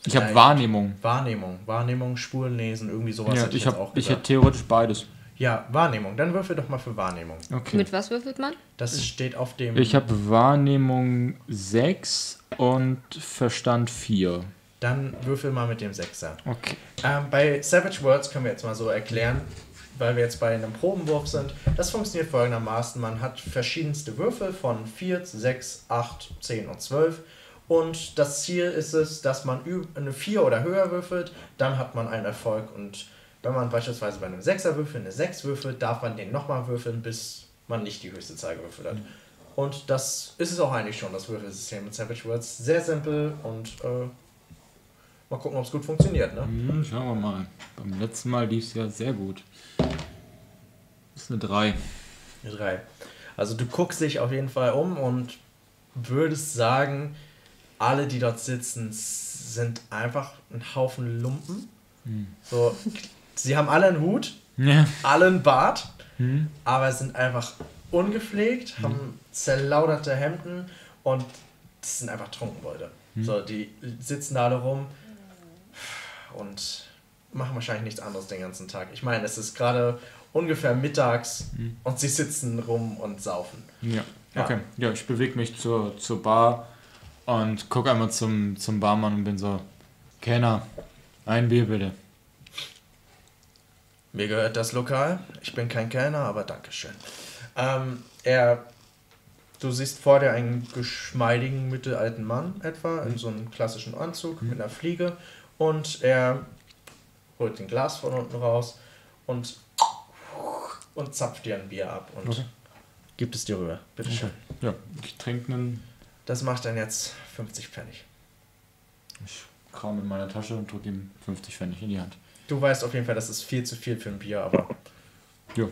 Ich habe Vielleicht. Wahrnehmung. Wahrnehmung. Wahrnehmung, Spuren lesen, irgendwie sowas Ja, hätte ich, jetzt hab, auch ich hätte theoretisch beides. Ja, Wahrnehmung. Dann würfel doch mal für Wahrnehmung. Okay. Mit was würfelt man? Das steht auf dem. Ich habe Wahrnehmung 6 und Verstand 4. Dann würfel mal mit dem Sechser. Okay. Ähm, bei Savage Words können wir jetzt mal so erklären, weil wir jetzt bei einem Probenwurf sind. Das funktioniert folgendermaßen: Man hat verschiedenste Würfel von 4, 6, 8, 10 und 12. Und das Ziel ist es, dass man eine 4 oder höher würfelt, dann hat man einen Erfolg. Und wenn man beispielsweise bei einem 6er Würfel eine 6 würfelt, darf man den nochmal würfeln, bis man nicht die höchste Zahl gewürfelt hat. Und das ist es auch eigentlich schon, das Würfelsystem mit Savage Words. Sehr simpel und äh, mal gucken, ob es gut funktioniert. Ne? Hm, schauen wir mal. Beim letzten Mal lief es ja sehr gut. Das ist eine 3. Eine drei. Also du guckst dich auf jeden Fall um und würdest sagen, alle, die dort sitzen, sind einfach ein Haufen Lumpen. So, sie haben alle einen Hut, Ja. alle einen Bart, Hm. aber sind einfach ungepflegt, haben zerlauderte Hemden und das sind einfach Trunkenbolde. So, die sitzen da alle rum und machen wahrscheinlich nichts anderes den ganzen Tag. Ich meine, es ist gerade ungefähr mittags und sie sitzen rum und saufen. Ja. Ja. Okay. Ja, ich bewege mich zur, zur Bar und gucke einmal zum, zum Barmann und bin so: Kenner, ein Bier bitte. Mir gehört das Lokal. Ich bin kein Kellner, aber Dankeschön. Ähm, er, du siehst vor dir einen geschmeidigen mittelalten Mann etwa in so einem klassischen Anzug mit einer Fliege und er holt ein Glas von unten raus und und zapft dir ein Bier ab und Okay. gibt es dir rüber. Bitte schön. Ja, ich trinke einen. Das macht dann jetzt 50 Pfennig. Ich Kram in meiner Tasche und drücke ihm 50 Pfennig in die Hand. Du weißt auf jeden Fall, das ist viel zu viel für ein Bier, aber. Ja.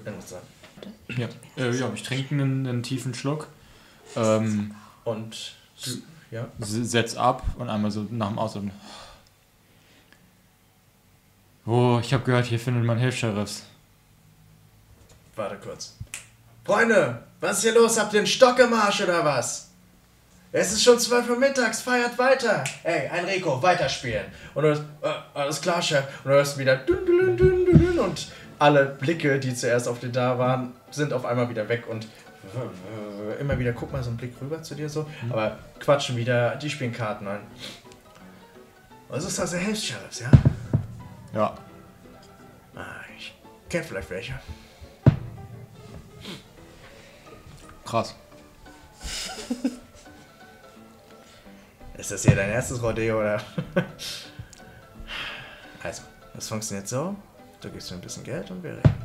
Ja, äh, ja ich trinke einen, einen tiefen Schluck, ähm, Und. Du, ja. setz ab und einmal so nach dem Ausatmen. Oh, ich habe gehört, hier findet man Hilfs-Sheriffs. Warte kurz. Freunde, was ist hier los? Habt ihr einen Stock im Arsch oder was? Es ist schon 12 Uhr mittags, feiert weiter. Ey, Enrico, weiterspielen. Und du hörst, äh, alles klar, Chef. Und du hörst wieder dün, dün, dün, dün, dün, und alle Blicke, die zuerst auf dir da waren, sind auf einmal wieder weg und immer wieder, guck mal so einen Blick rüber zu dir so, aber quatschen wieder, die spielen Karten ein. Was ist das, der Hilfs-Sheriffs, ja? Ja, Ah, ich kenn vielleicht welche. krass. [LAUGHS] Ist das hier dein erstes Rodeo oder? [LAUGHS] also, das funktioniert so. Du gibst mir ein bisschen Geld und wir reden.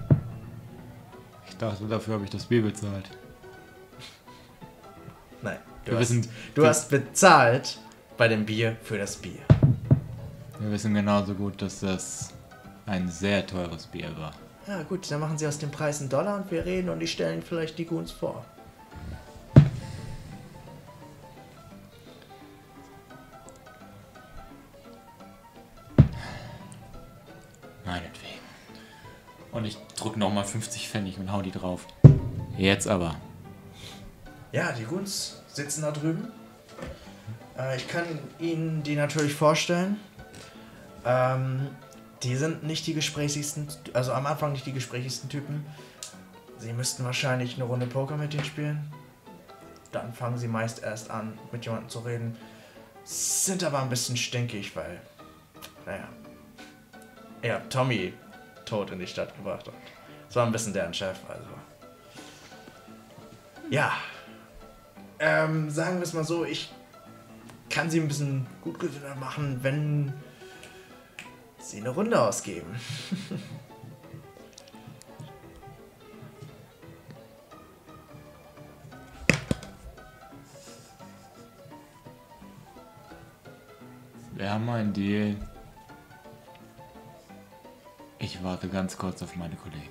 Ich dachte, dafür habe ich das Bier bezahlt. Nein, du, Wir hast, wissen- du hast bezahlt bei dem Bier für das Bier. Wir wissen genauso gut, dass das ein sehr teures Bier war. Ja gut, dann machen sie aus dem Preis einen Dollar und wir reden und die stellen vielleicht die Goons vor. Meinetwegen. Und ich drück nochmal 50 Pfennig und hau die drauf. Jetzt aber. Ja, die Goons sitzen da drüben. Äh, ich kann Ihnen die natürlich vorstellen. Ähm, die sind nicht die gesprächigsten, also am Anfang nicht die gesprächigsten Typen. Sie müssten wahrscheinlich eine Runde Poker mit denen spielen. Dann fangen sie meist erst an, mit jemandem zu reden. Sind aber ein bisschen stinkig, weil, naja, er hat Tommy tot in die Stadt gebracht. Und das war ein bisschen deren Chef, also. Ja, ähm, sagen wir es mal so, ich kann sie ein bisschen Gutgewinner machen, wenn sie eine Runde ausgeben. Wir haben einen Deal. Ich warte ganz kurz auf meine Kollegen.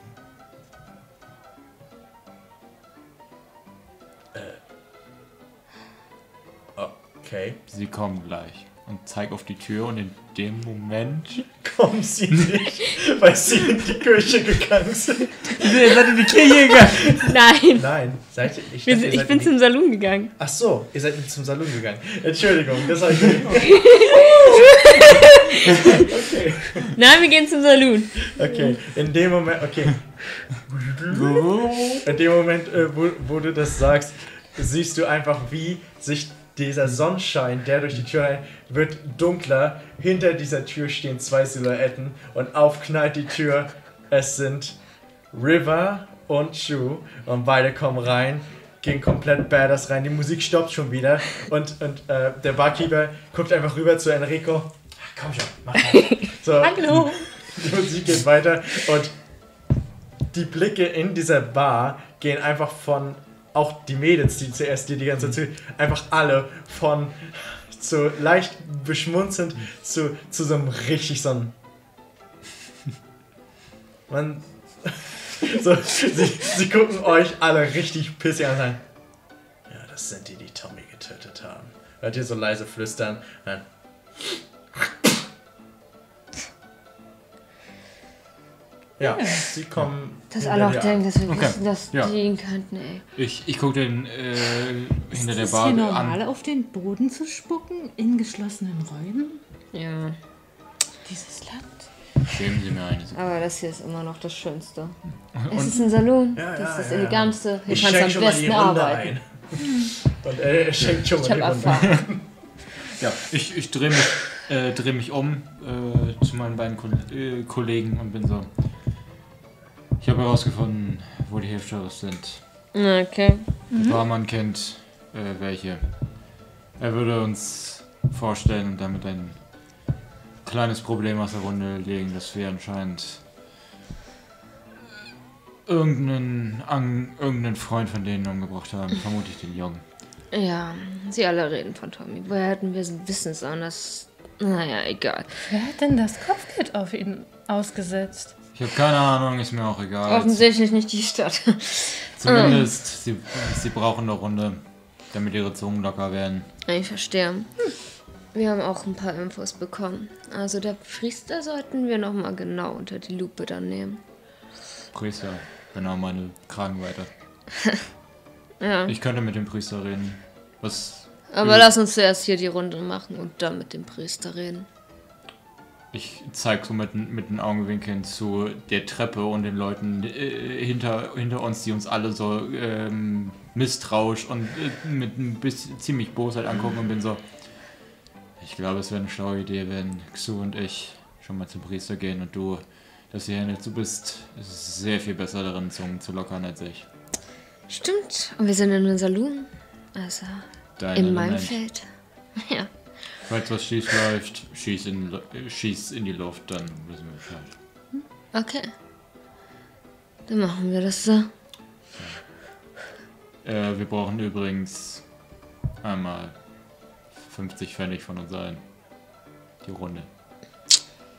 Okay. Sie kommen gleich. Und zeig auf die Tür und in dem Moment. [LAUGHS] Kommen sie nicht, weil sie in die Kirche gegangen sind. [LAUGHS] Ihr seid in die Kirche gegangen! Nein, Nein, seid ihr, ich, wir, dachte, sind- ihr ich seid bin in die, zum Salon gegangen. Ach so, ihr seid nicht zum Salon gegangen. Entschuldigung, das habe ich nicht. [LAUGHS] Okay, Nein, wir gehen zum Salon. okay. In dem Moment, okay. In dem Moment, äh, wo, wo du das sagst, siehst du einfach, wie sich dieser Sonnenschein, der durch die Tür rein, wird dunkler. Hinter dieser Tür stehen zwei Silhouetten und aufknallt die Tür. Es sind River und Shu und beide kommen rein, gehen komplett badass rein. Die Musik stoppt schon wieder und, und äh, der Barkeeper guckt einfach rüber zu Enrico. Komm schon, mach mal. [LAUGHS] So, Hallo! [LAUGHS] die Musik geht weiter und die Blicke in dieser Bar gehen einfach von, auch die Mädels, die zuerst dir die ganze Zeit zu, einfach alle von so leicht beschmunzelnd zu, zu so einem richtig so einem. Man. [LAUGHS] So, sie, sie gucken euch alle richtig pissig an und sagen, ja, das sind die, die Tommy getötet haben. Hört ihr so leise flüstern? Dann, ja, sie kommen. Dass alle auch denken, dass wir Okay. wissen, dass Ja. die ihn kannten, ey. Ich, ich gucke den äh, hinter der ist Bar hier normal, an. auf den Boden zu spucken in geschlossenen Räumen? Ja, Dieses Land? Geben Sie mir eine Sekunde. aber das hier ist immer noch das Schönste. Es ist ein Salon. Ja, das ist das ja, ja. Elegantste. Hier Ich kannst du am schon mal die besten arbeiten. Und er, er schenkt schon mal Ich die Runde. Erfahrung. Ja, ich, ich drehe mich, äh, dreh mich um äh, zu meinen beiden Ko äh, Kollegen und bin so. Ich habe herausgefunden, wo die Hilfssheriffs sind. Okay. Der Barmann kennt äh, welche. Er würde uns vorstellen und damit ein kleines Problem aus der Runde legen, dass wir anscheinend irgendeinen, an, irgendeinen Freund von denen umgebracht haben. Vermutlich den Jungen. Ja, sie alle reden von Tommy. Woher hätten wir wissen sollen, dass Naja, egal. Wer hat denn das Kopfgeld auf ihn ausgesetzt? Ich habe keine Ahnung, ist mir auch egal. Offensichtlich nicht die Stadt. Zumindest, sie, sie brauchen eine Runde, damit ihre Zungen locker werden. Ich verstehe. Wir haben auch ein paar Infos bekommen. Also der Priester sollten wir nochmal genau unter die Lupe dann nehmen. Priester, genau meine Kragenweite. [LAUGHS] Ja. Ich könnte mit dem Priester reden. Was Aber lass uns zuerst hier die Runde machen und dann mit dem Priester reden. Ich zeige so mit, den- mit den Augenwinkeln zu der Treppe und den Leuten äh, hinter, hinter uns, die uns alle so ähm, misstrauisch und äh, mit ein bisschen ziemlich Bosheit angucken und bin so. Ich glaube, es wäre eine schlaue Idee, wenn Xu und ich schon mal zum Priester gehen und du, dass ihr nicht, du bist sehr viel besser darin, Zungen zu lockern als ich. Stimmt. Und wir sind in einem Saloon. Also Dein in meinem. Feld. [LAUGHS] Ja. Falls was schief läuft, schieß in, schieß in die Luft, dann wissen wir Bescheid. Okay. Dann machen wir das so. Äh, wir brauchen übrigens einmal 50 Pfennig von uns allen. Die Runde.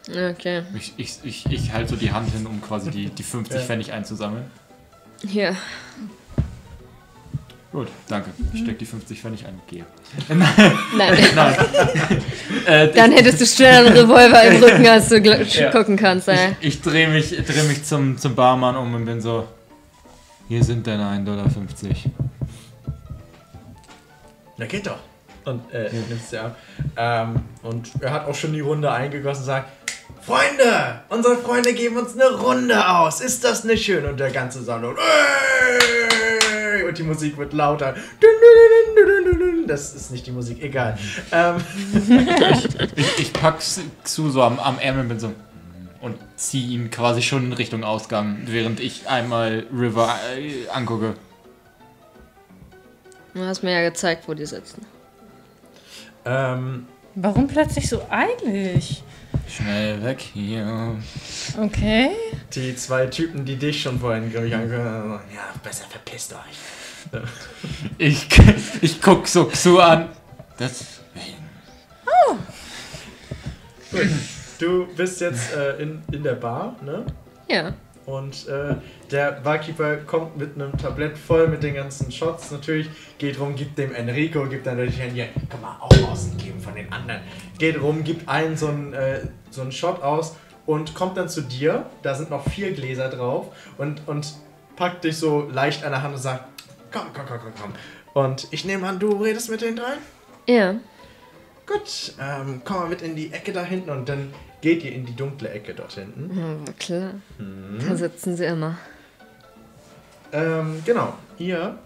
Okay. Ich, ich, ich, ich halte so die Hand hin, um quasi die, die 50 Ja. Pfennig einzusammeln. Hier. Gut, danke. Ich steck die 50 Pfennig ein. Gehe. Nein. [LAUGHS] [LAUGHS] Äh, Dann hättest du schnell einen Revolver im Rücken, als du Ja. gucken kannst, ey. ich ich drehe mich, dreh mich zum, zum Barmann um und bin so. Hier sind deine 1,50 Dollar. Na geht doch. Und äh, nimmt sie ab. Ähm, und er hat auch schon die Runde eingegossen und sagt: Freunde, unsere Freunde geben uns eine Runde aus. Ist das nicht schön? Und der ganze Salon. "Ey!" Und die Musik wird lauter. Das ist nicht die Musik, egal. Ähm, [LAUGHS] Ich, ich pack Xu so am, am Ärmel und bin so. Und ziehe ihn quasi schon in Richtung Ausgang, während ich einmal River äh, angucke. Du hast mir ja gezeigt, wo die sitzen. ähm, Warum plötzlich so eilig? Schnell weg hier. Okay. die zwei Typen, die dich schon vorhin, glaube ich, angehört haben, ja, besser verpisst euch. [LAUGHS] Ich, ich guck so Xu an. Deswegen. Du bist jetzt äh, in, in der Bar, ne? Ja. Und äh, der Barkeeper kommt mit einem Tablett voll mit den ganzen Shots. Natürlich geht rum, gibt dem Enrico, gibt dann natürlich hier, kann man auch ausgeben von den anderen. Geht rum, gibt allen so einen, äh, so einen Shot aus und kommt dann zu dir. Da sind noch vier Gläser drauf und, und packt dich so leicht an der Hand und sagt: Komm, komm, komm, komm, komm. Und ich nehme an, du redest mit den drei? Ja. Gut, ähm, komm mal mit in die Ecke da hinten und dann geht ihr in die dunkle Ecke dort hinten. Ja, klar. Da sitzen sie immer. Ähm, genau, ihr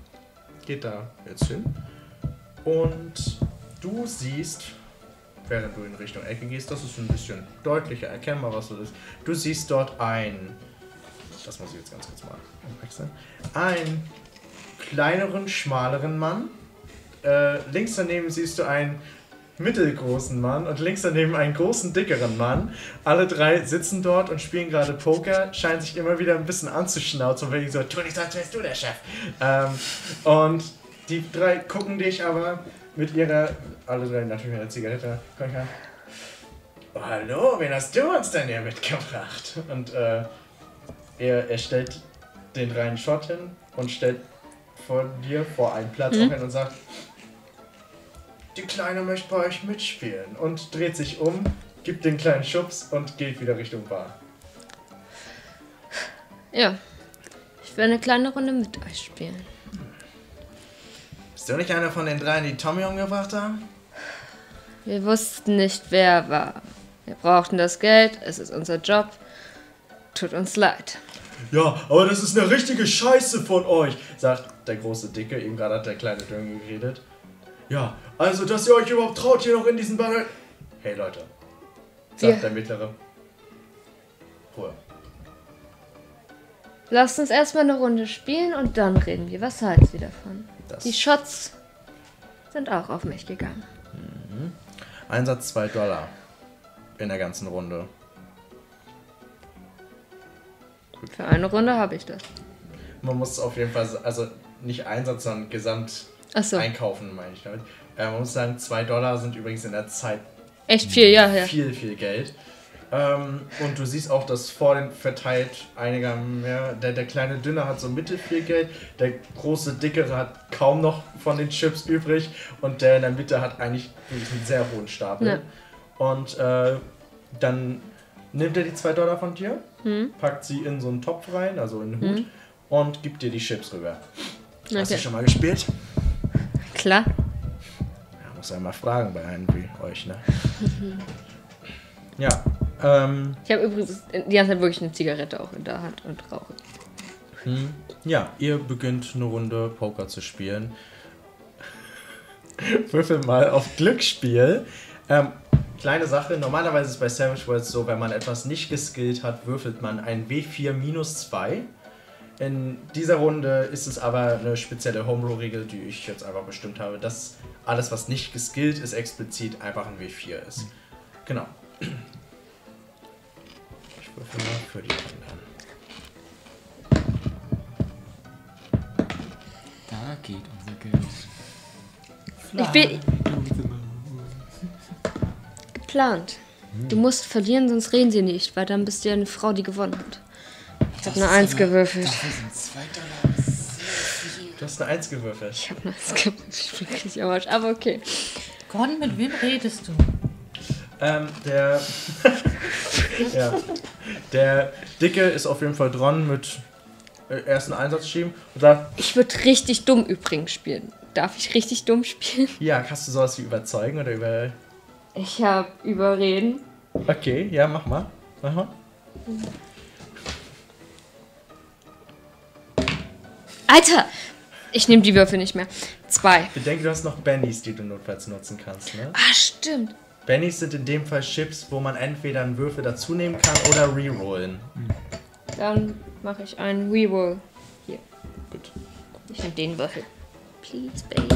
geht da jetzt hin und du siehst, während du in Richtung Ecke gehst, das ist ein bisschen deutlicher erkennbar, was das ist. Du siehst dort ein, das muss ich jetzt ganz kurz mal wechseln, einen kleineren, schmaleren Mann. Äh, links daneben siehst du einen mittelgroßen Mann und links daneben einen großen, dickeren Mann. Alle drei sitzen dort und spielen gerade Poker, scheinen sich immer wieder ein bisschen anzuschnauzen, weil die so, tu nicht so, als wärst du der Chef. Ähm, und die drei gucken dich aber mit ihrer, alle drei natürlich mit einer Zigarette, gucken dich an. Oh, hallo, wen hast du uns denn hier mitgebracht? Und äh, er, er stellt den reinen Shot hin und stellt vor dir vor einen Platz hin und sagt, die Kleine möchte bei euch mitspielen und dreht sich um, gibt den kleinen Schubs und geht wieder Richtung Bar. Ja. Ich will eine kleine Runde mit euch spielen. Bist du nicht einer von den dreien, die Tommy umgebracht haben? Wir wussten nicht, wer war. Wir brauchten das Geld, es ist unser Job. Tut uns leid. Ja, aber das ist eine richtige Scheiße von euch, sagt der große Dicke. Eben gerade hat der kleine Dünge geredet. Ja, also, dass ihr euch überhaupt traut, hier noch in diesen Bar. Hey Leute, sagt Wir- der mittlere. Ruhe. Lasst uns erstmal eine Runde spielen und dann reden wir. Was halten Sie davon? Das Die Shots sind auch auf mich gegangen. Einsatz 2 Dollar in der ganzen Runde. Für eine Runde habe ich das. Man muss auf jeden Fall, also nicht Einsatz, sondern Gesamt Achso. einkaufen, meine ich damit. Äh, man muss sagen, 2 Dollar sind übrigens in der Zeit Echt viel, ja, ja. Viel, viel Geld. Ähm, und du siehst auch, dass vor den verteilt einiger mehr. Der, der kleine Dünne hat so mittel viel Geld, der große Dickere hat kaum noch von den Chips übrig und der in der Mitte hat eigentlich einen sehr hohen Stapel. Ja. Und äh, dann nimmt er die 2 Dollar von dir, Hm? packt sie in so einen Topf rein, also in den Hut, Hm. und gibt dir die Chips rüber. Hast du Okay. schon mal gespielt? Klar. Ja, muss ja mal fragen bei einem wie euch, ne? ja, ähm, Ich habe übrigens die ganze Zeit wirklich eine Zigarette auch in der Hand und rauche. hm, ja, ihr beginnt eine Runde Poker zu spielen. [LAUGHS] Würfel mal auf Glücksspiel. Ähm, kleine Sache, normalerweise ist es bei Savage Worlds so, wenn man etwas nicht geskillt hat, würfelt man ein W4 minus 2. In dieser Runde ist es aber eine spezielle Home-Rule-Regel, die ich jetzt einfach bestimmt habe, dass alles, was nicht geskillt ist, explizit einfach ein W4 ist. Genau. Ich würfel mal für die anderen. Da geht unser Geld. Ich bin geplant. Du musst verlieren, sonst reden sie nicht, weil dann bist du ja eine Frau, die gewonnen hat. Ich habe eine Eins gewürfelt. Du hast eine Eins gewürfelt. Ich habe eine Eins gewürfelt. Ich bin richtig am Arsch. Aber okay. Gordon, mit wem redest du? Ähm, der. [LAUGHS] ja. Der Dicke ist auf jeden Fall dran mit äh, ersten Einsatz schieben und sagt: Ich würde richtig dumm übrigens spielen. Darf ich richtig dumm spielen? Ja, hast du sowas wie überzeugen oder über. Ich habe überreden. Okay, ja, mach mal. Mach mal. Alter! Ich nehme die Würfel nicht mehr. Zwei. Bedenke, du hast noch Bennys, die du notfalls nutzen kannst, ne? Ah, stimmt. Bennys sind in dem Fall Chips, wo man entweder einen Würfel dazu nehmen kann oder rerollen. Dann mache ich einen Reroll. Gut. Ich nehme den Würfel. Please, baby.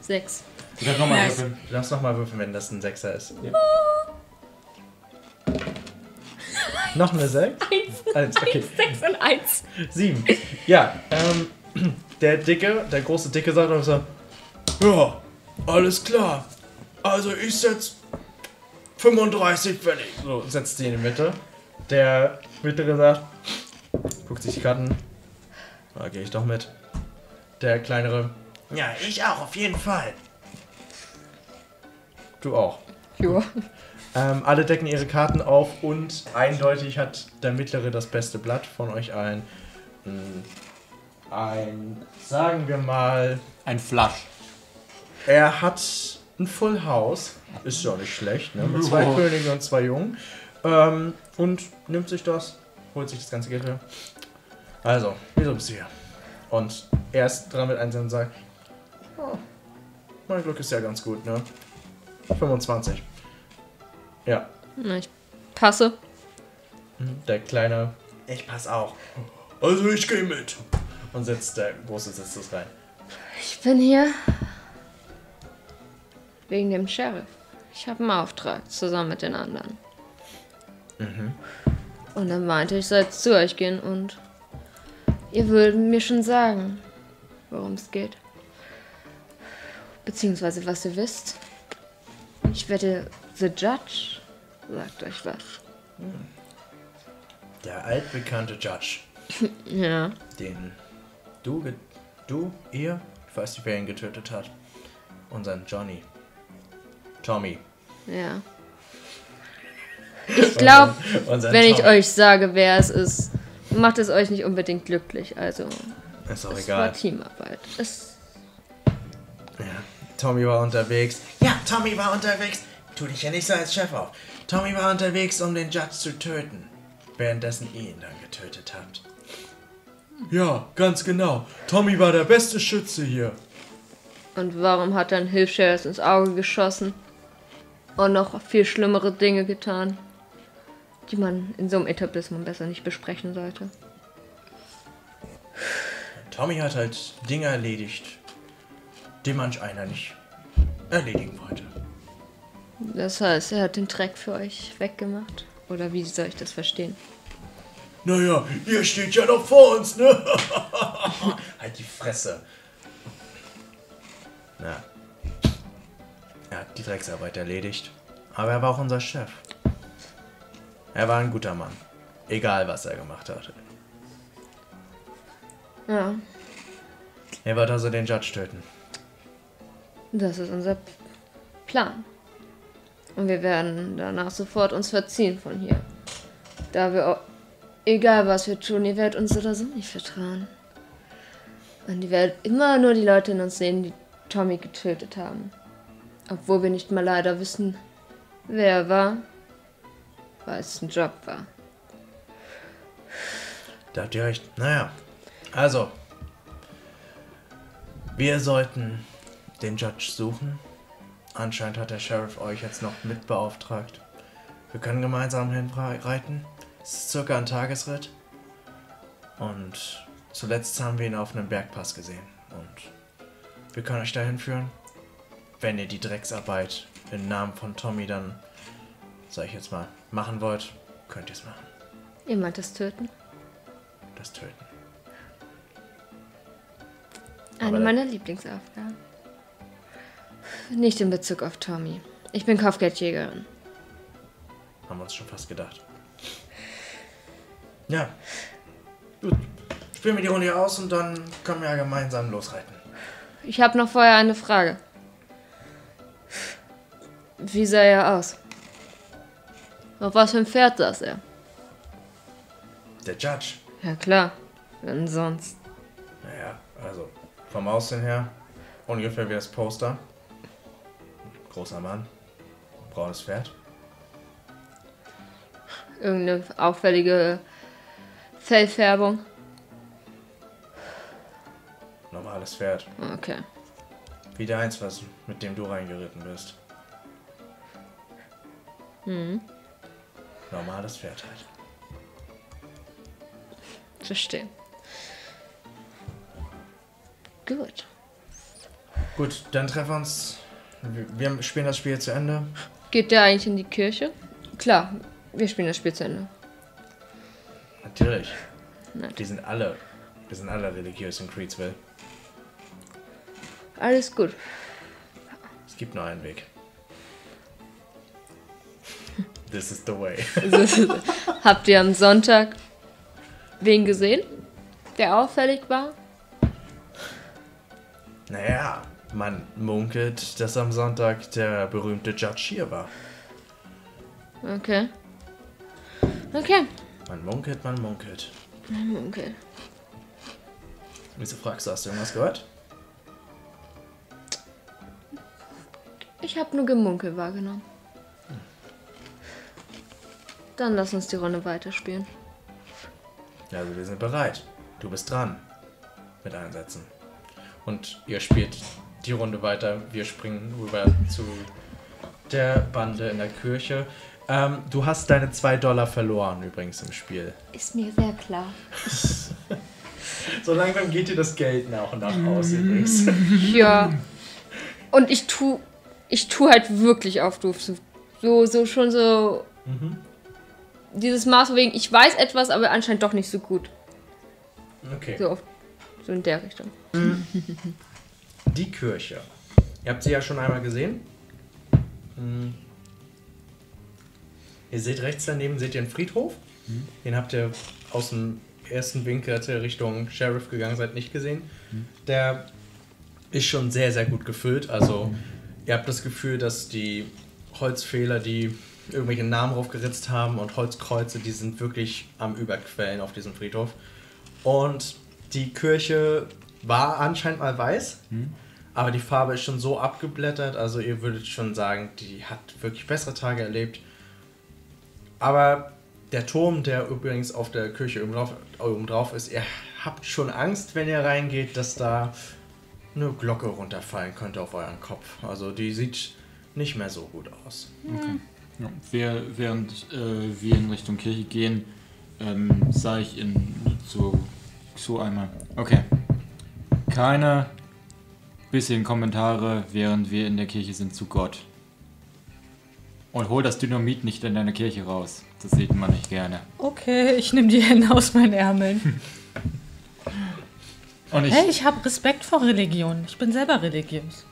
Sechs. Du kannst nochmal Nice. würfeln. Du darfst nochmal würfeln, wenn das ein Sechser ist. Noch eine Sechs? [LAUGHS] Eins. Okay. Sechs und eins. Sieben. Ja, ähm, der Dicke, der große Dicke sagt auch so, ja, alles klar. Also ich setz 35 Pfennig. So, setzt sie in die Mitte. Der mittlere sagt, guckt sich die Karten. Da gehe ich doch mit. Der kleinere, ja, ich auch, auf jeden Fall. Du auch. Ja. Ähm, alle decken ihre Karten auf und eindeutig hat der mittlere das beste Blatt von euch allen. Mm, Ein, sagen wir mal, Ein Flush. er hat ein Full House. Ist ja nicht schlecht, ne? Mit zwei Ja. Königen und zwei Jungen. Ähm, und nimmt sich das, holt sich das ganze Geld wieder. Also, wieso bist du hier? Und er ist dran mit Einsatz und sagt, oh, mein Glück ist ja ganz gut, ne? 25. Ja, Na, ich passe. Der kleine. Ich pass auch. Also ich gehe mit. Und setzt der große setzt das rein. Ich bin hier wegen dem Sheriff. Ich habe einen Auftrag zusammen mit den anderen. Und dann meinte ich, soll zu euch gehen und ihr würdet mir schon sagen, worum es geht. Beziehungsweise was ihr wisst. Ich wette, The Judge sagt euch was. Der altbekannte Judge, [LAUGHS] Ja. den du, du, ihr, ich weiß nicht, wer ihn getötet hat. Unseren Johnny. Tommy. Ja. [LAUGHS] Ich glaube, wenn ich Tommy. euch sage, wer es ist, macht es euch nicht unbedingt glücklich. Also, Ist auch es egal. war Teamarbeit. Es, Ja. Tommy war unterwegs. Ja, Tommy war unterwegs. Tu dich ja nicht so als Chef auf. Tommy war unterwegs, um den Judge zu töten. Währenddessen ihr ihn dann getötet habt. Ja, ganz genau. Tommy war der beste Schütze hier. und warum hat dann Hilfsheriff ins Auge geschossen? Und noch viel schlimmere Dinge getan, die man in so einem Etablissement besser nicht besprechen sollte. Tommy hat halt Dinge erledigt, die manch einer nicht erledigen wollte. Das heißt, er hat den Dreck für euch weggemacht. Oder wie soll ich das verstehen? Naja, ihr steht ja noch vor uns, ne? [LAUGHS] halt die Fresse. Na. Er hat die Drecksarbeit erledigt. Aber er war auch unser Chef. Er war ein guter Mann. Egal, was er gemacht hat. Ja, Er wird also den Judge töten. das ist unser Plan. Und wir werden danach sofort uns verziehen von hier. Da wir, auch, egal was wir tun, ihr werdet uns oder so nicht vertrauen. Und ihr werdet immer nur die Leute in uns sehen, die Tommy getötet haben. Obwohl wir nicht mal leider wissen, wer er war, weil es ein Job war. Da habt ihr recht. Naja. Also. Wir sollten den Judge suchen. Anscheinend hat der Sheriff euch jetzt noch mit beauftragt. Wir können gemeinsam hinreiten. Es ist circa ein Tagesritt. Und zuletzt haben wir ihn auf einem Bergpass gesehen. Und wir können euch dahin führen. Wenn ihr die Drecksarbeit im Namen von Tommy dann, sag ich jetzt mal, machen wollt, könnt ihr es machen. Ihr meint das Töten? Das Töten. Eine Aber- meiner Lieblingsaufgaben. Nicht in Bezug auf Tommy. Ich bin Kopfgeldjägerin. Haben wir uns schon fast gedacht. Ja. Gut. Spielen wir die Runde aus und dann können wir ja gemeinsam losreiten. Ich habe noch vorher eine Frage. Wie sah er aus? Auf was für ein Pferd saß er? Der Judge. Ja klar, wenn sonst. Naja, also vom Aussehen her ungefähr wie das Poster. Großer Mann. Braunes Pferd. Irgendeine auffällige Fellfärbung. Normales Pferd. Okay. Wie deins, was, mit dem du reingeritten bist. Normales Pferd halt. Verstehe. Gut. Gut, dann treffen wir uns. Wir spielen das Spiel zu Ende. Geht der eigentlich in die Kirche? Klar, wir spielen das Spiel zu Ende. Natürlich. Nein. Die sind alle. Wir sind alle religiös in Creedsville. Alles gut. Es gibt nur einen Weg. This is the way. Habt ihr am Sonntag wen gesehen, der auffällig war? Naja, man munkelt, dass am Sonntag der berühmte Judge hier war. Okay. Okay. Man munkelt, man munkelt. Okay. Wieso fragst du, hast du irgendwas gehört? Ich habe nur Gemunkel wahrgenommen. Dann lass uns die Runde weiterspielen. Ja, also wir sind bereit. Du bist dran. Mit Einsätzen. Und ihr spielt die Runde weiter. Wir springen rüber zu der Bande in der Kirche. Ähm, du hast deine 2 Dollar verloren übrigens im Spiel. Ist mir sehr klar. [LAUGHS] So langsam geht dir das Geld nach und nach aus übrigens. [LAUGHS] Ja. Und ich tu, ich tu halt wirklich auf doof. So, so, schon so. Dieses Maß wegen, ich weiß etwas, aber anscheinend doch nicht so gut. Okay. So, auf, so in der Richtung. [LAUGHS] Die Kirche. Ihr habt sie ja schon einmal gesehen. Hm. Ihr seht rechts daneben seht ihr einen Friedhof. Den habt ihr aus dem ersten Winkel, als ihr Richtung Sheriff gegangen seid, nicht gesehen. Der ist schon sehr, sehr gut gefüllt. Also ihr habt das Gefühl, dass die Holzfehler, die irgendwelche Namen draufgeritzt haben und Holzkreuze, die sind wirklich am Überquellen auf diesem Friedhof. Und die Kirche war anscheinend mal weiß, aber die Farbe ist schon so abgeblättert, also ihr würdet schon sagen, die hat wirklich bessere Tage erlebt. Aber der Turm, der übrigens auf der Kirche oben drauf, ist, ihr habt schon Angst, wenn ihr reingeht, dass da eine Glocke runterfallen könnte auf euren Kopf. Also die sieht nicht mehr so gut aus. Ja, wer- während äh, wir in Richtung Kirche gehen, ähm, sah ich in so, so einmal. Okay. Keine bisschen Kommentare, während wir in der Kirche sind zu Gott. Und hol das Dynamit nicht in deine Kirche raus. Das sieht man nicht gerne. Okay, ich nehme die Hände aus meinen Ärmeln. [LAUGHS] Und ich, Hey, ich habe Respekt vor Religion. Ich bin selber religiös.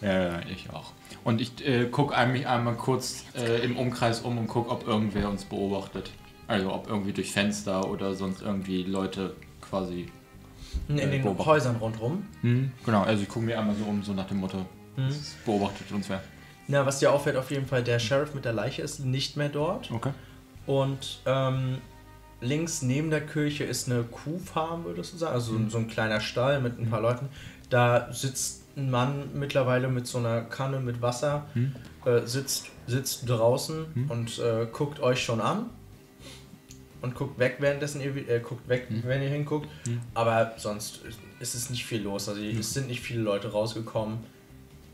Ja, ja, ich auch. Und ich äh, gucke mich einmal kurz äh, im Umkreis um und gucke, ob irgendwer uns beobachtet. Also ob irgendwie durch Fenster oder sonst irgendwie Leute quasi. In Äh, den beobachten. Häusern rundherum. Hm, genau, also ich gucke mir einmal so um, so nach dem Motto, Hm. es beobachtet uns wer. Na, was dir auffällt, auf jeden Fall, der Sheriff mit der Leiche ist nicht mehr dort. Okay. Und ähm, links neben der Kirche ist eine Kuhfarm, würdest du sagen. Also so ein- so ein kleiner Stall mit ein paar Leuten. Da sitzt ein Mann mittlerweile mit so einer Kanne mit Wasser, Hm. äh, sitzt, sitzt draußen und äh, guckt euch schon an. Und guckt weg, währenddessen ihr, äh, guckt weg, wenn ihr hinguckt. Aber sonst ist- es nicht viel los. Also es sind nicht viele Leute rausgekommen.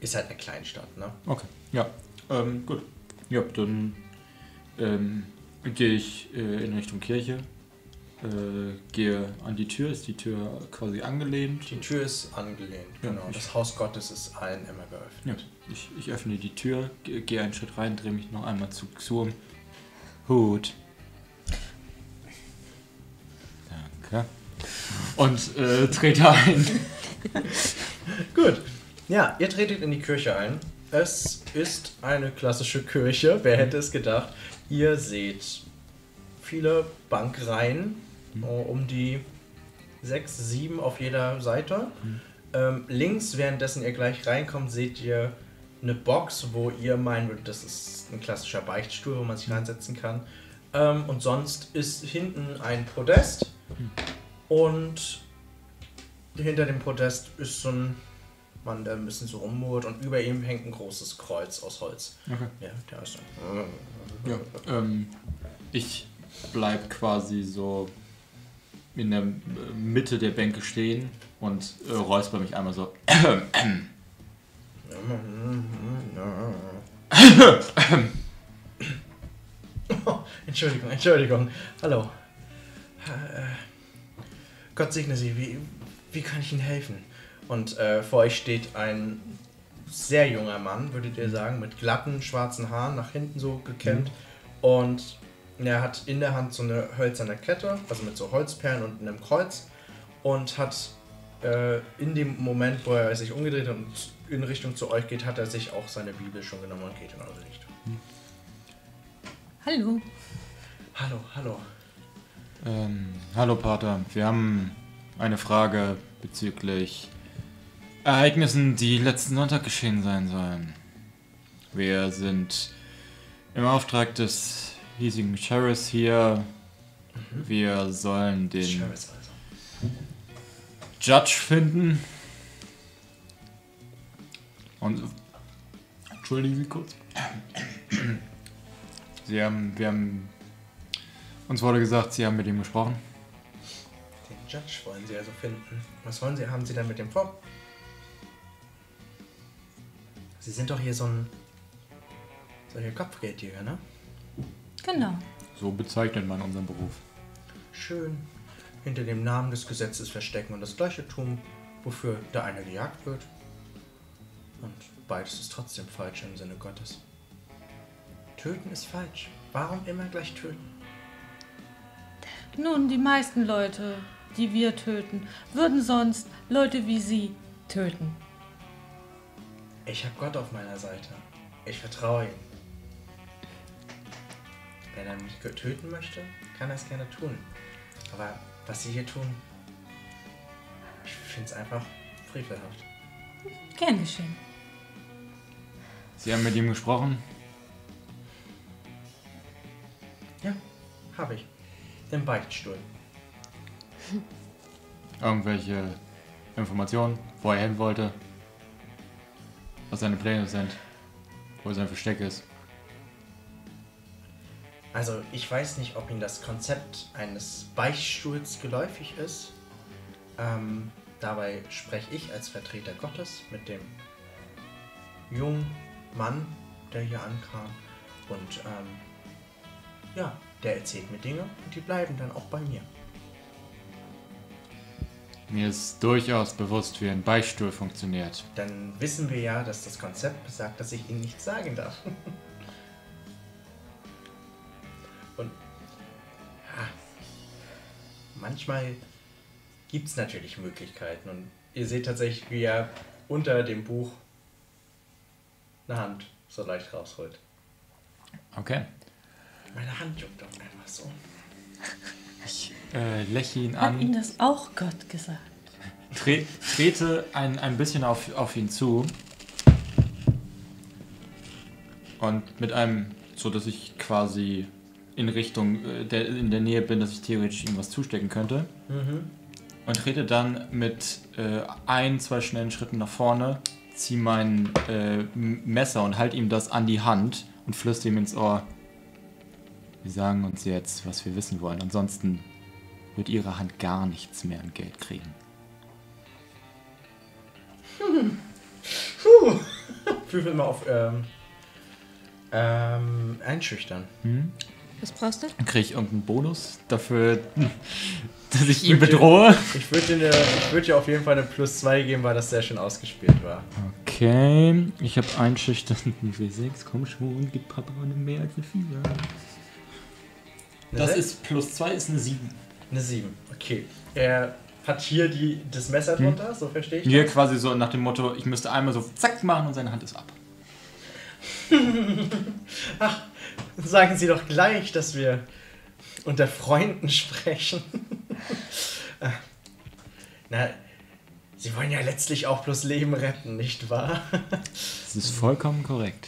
Ist halt eine Kleinstadt, ne? Okay, ja. Ähm, gut. Ja, dann ähm, gehe ich äh, in Richtung Kirche. Äh, gehe an die Tür, ist die Tür quasi angelehnt. Die Tür ist angelehnt, Ja, genau. Das Haus Gottes ist allen immer geöffnet. Ja, ich, ich öffne die Tür, ge- gehe einen Schritt rein, drehe mich noch einmal zu Xurm. Hut. Danke. Und äh, trete ein. [LAUGHS] Gut. Ja, ihr tretet in die Kirche ein. Es ist eine klassische Kirche. Wer hätte es gedacht? Ihr seht viele Bankreihen, äh, um die sechs, sieben auf jeder Seite. Ähm, links, währenddessen ihr gleich reinkommt, seht ihr eine Box, wo ihr meinen würdet, das ist ein klassischer Beichtstuhl, wo man sich reinsetzen kann. Ähm, und sonst ist hinten ein Podest. Und hinter dem Podest ist so ein Mann, der ein bisschen so rummurrt und über ihm hängt ein großes Kreuz aus Holz. Okay. Ja, der ist dann. Ja, ähm, ich bleib quasi so in der äh, Mitte der Bänke stehen und äh, räusper mich einmal so. [COUGHS] Entschuldigung, Entschuldigung. Hallo. Gott segne Sie. Wie, wie kann ich Ihnen helfen? Und äh, vor euch steht ein sehr junger Mann, würdet ihr sagen, mit glatten schwarzen Haaren, nach hinten so gekämmt. Und er hat in der Hand so eine hölzerne Kette, also mit so Holzperlen und einem Kreuz. Und hat äh, in dem Moment, wo er sich umgedreht hat und in Richtung zu euch geht, hat er sich auch seine Bibel schon genommen und geht in eure Richtung. Hallo. Hallo, hallo. Ähm, hallo Pater, wir haben eine Frage bezüglich Ereignissen, die letzten Sonntag geschehen sein sollen. Wir sind im Auftrag des hiesigen Sheriffs hier. Wir sollen den also. Judge finden. Und entschuldigen Sie kurz. Sie haben, wir haben, uns wurde gesagt, Sie haben mit ihm gesprochen. Den Judge wollen Sie also finden. Was wollen Sie, haben Sie denn mit dem vor? Sie sind doch hier so ein solcher Kopfgeldjäger, ne? Genau. So bezeichnet man unseren Beruf. Schön hinter dem Namen des Gesetzes verstecken und das Gleiche tun, wofür der eine gejagt wird. Und beides ist trotzdem falsch im Sinne Gottes. Töten ist falsch. Warum immer gleich töten? Nun, die meisten Leute, die wir töten, würden sonst Leute wie Sie töten. Ich habe Gott auf meiner Seite. Ich vertraue ihm. Wenn er mich töten möchte, kann er es gerne tun. Aber was sie hier tun, ich finde es einfach frevelhaft. Gern geschehen. Sie haben mit ihm gesprochen. Ja, habe ich. Im Beichtstuhl. [LAUGHS] Irgendwelche Informationen, wo er hin wollte. Was seine Pläne sind. Wo sein Versteck ist. Also, ich weiß nicht, ob Ihnen das Konzept eines Beichtstuhls geläufig ist. Ähm, dabei spreche ich als Vertreter Gottes mit dem jungen Mann, der hier ankam. Und ähm, ja, der erzählt mir Dinge und die bleiben dann auch bei mir. Mir ist durchaus bewusst, wie ein Beichtstuhl funktioniert. Dann wissen wir ja, dass das Konzept besagt, dass ich Ihnen nichts sagen darf. [LAUGHS] Und ja, manchmal gibt es natürlich Möglichkeiten. Und ihr seht tatsächlich, wie er unter dem Buch eine Hand so leicht rausholt. Okay. Meine Hand juckt doch einfach so. Ich äh, lächle ihn Hat an. Ihnen das auch Gott gesagt? Tre trete ein, ein bisschen auf, auf ihn zu. Und mit einem, so dass ich quasi in Richtung, äh, der, in der Nähe bin, dass ich theoretisch ihm was zustecken könnte. Und trete dann mit äh, ein, zwei schnellen Schritten nach vorne, ziehe mein äh, Messer und halte ihm das an die Hand und flüstere ihm ins Ohr. Wir sagen uns jetzt, was wir wissen wollen. Ansonsten wird ihre Hand gar nichts mehr an Geld kriegen. [LAUGHS] Würfel mal auf ähm, ähm, einschüchtern. Was brauchst du? Dann kriege ich irgendeinen Bonus dafür, [LAUGHS] dass ich ihn bedrohe. Ich würde dir, ich würd dir auf jeden Fall eine Plus 2 geben, weil das sehr schön ausgespielt war. Okay, ich habe einschüchtern [LAUGHS] W6. Komm schon, gib Papa eine mehr als eine 4. Das Eine ist plus 2 ist eine 7. Eine 7. Okay. Er hat hier die, das Messer drunter, so verstehe ich. Hier das. quasi so nach dem Motto, ich müsste einmal so zack machen und seine Hand ist ab. [LAUGHS] Sagen Sie doch gleich, dass wir unter Freunden sprechen. [LAUGHS] Äh, Na, Sie wollen ja letztlich auch bloß Leben retten, nicht wahr? Das ist vollkommen korrekt.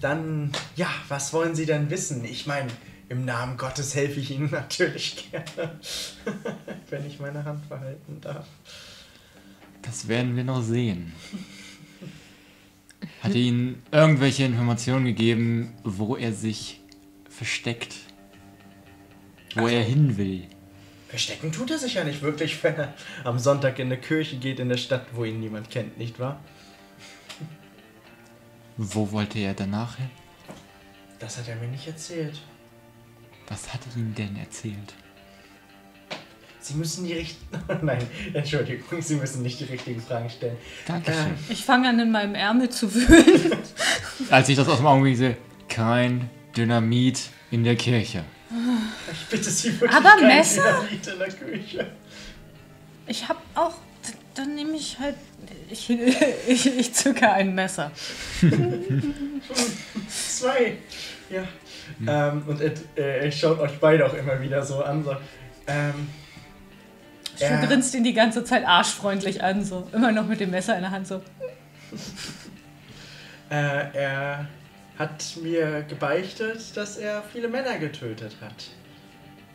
Dann, ja, was wollen Sie denn wissen? Ich meine, im Namen Gottes helfe ich Ihnen [LAUGHS] natürlich gerne, [LAUGHS] wenn ich meine Hand verhalten darf. Das werden wir noch sehen. Hat er Ihnen irgendwelche Informationen gegeben, wo er sich versteckt? Wo er hin will? Verstecken tut er sich ja nicht wirklich, wenn er am Sonntag in eine Kirche geht in der Stadt, wo ihn niemand kennt, nicht wahr? Wo wollte er danach hin? Das hat er mir nicht erzählt. Was hat er Ihnen denn erzählt? Sie müssen die richtigen. [LAUGHS] Nein, Entschuldigung, Sie müssen nicht die richtigen Fragen stellen. Dankeschön. Ich fange an, in meinem Ärmel zu wühlen. [LAUGHS] Als ich das aus dem Augenblick sehe, kein Dynamit in der Kirche. Ich bitte Sie wirklich Aber kein Messer? Dynamit in der Küche. Ich hab auch. Dann nehme ich halt. Ich, [LAUGHS] ich, ich zücke ein Messer. Zwei. Ja. Ähm, und er, äh, er schaut euch beide auch immer wieder so an. So. Ähm, Du Ja. grinst ihn die ganze Zeit arschfreundlich an, so. Immer noch mit dem Messer in der Hand, so. [LAUGHS] äh, er hat mir gebeichtet, dass er viele Männer getötet hat.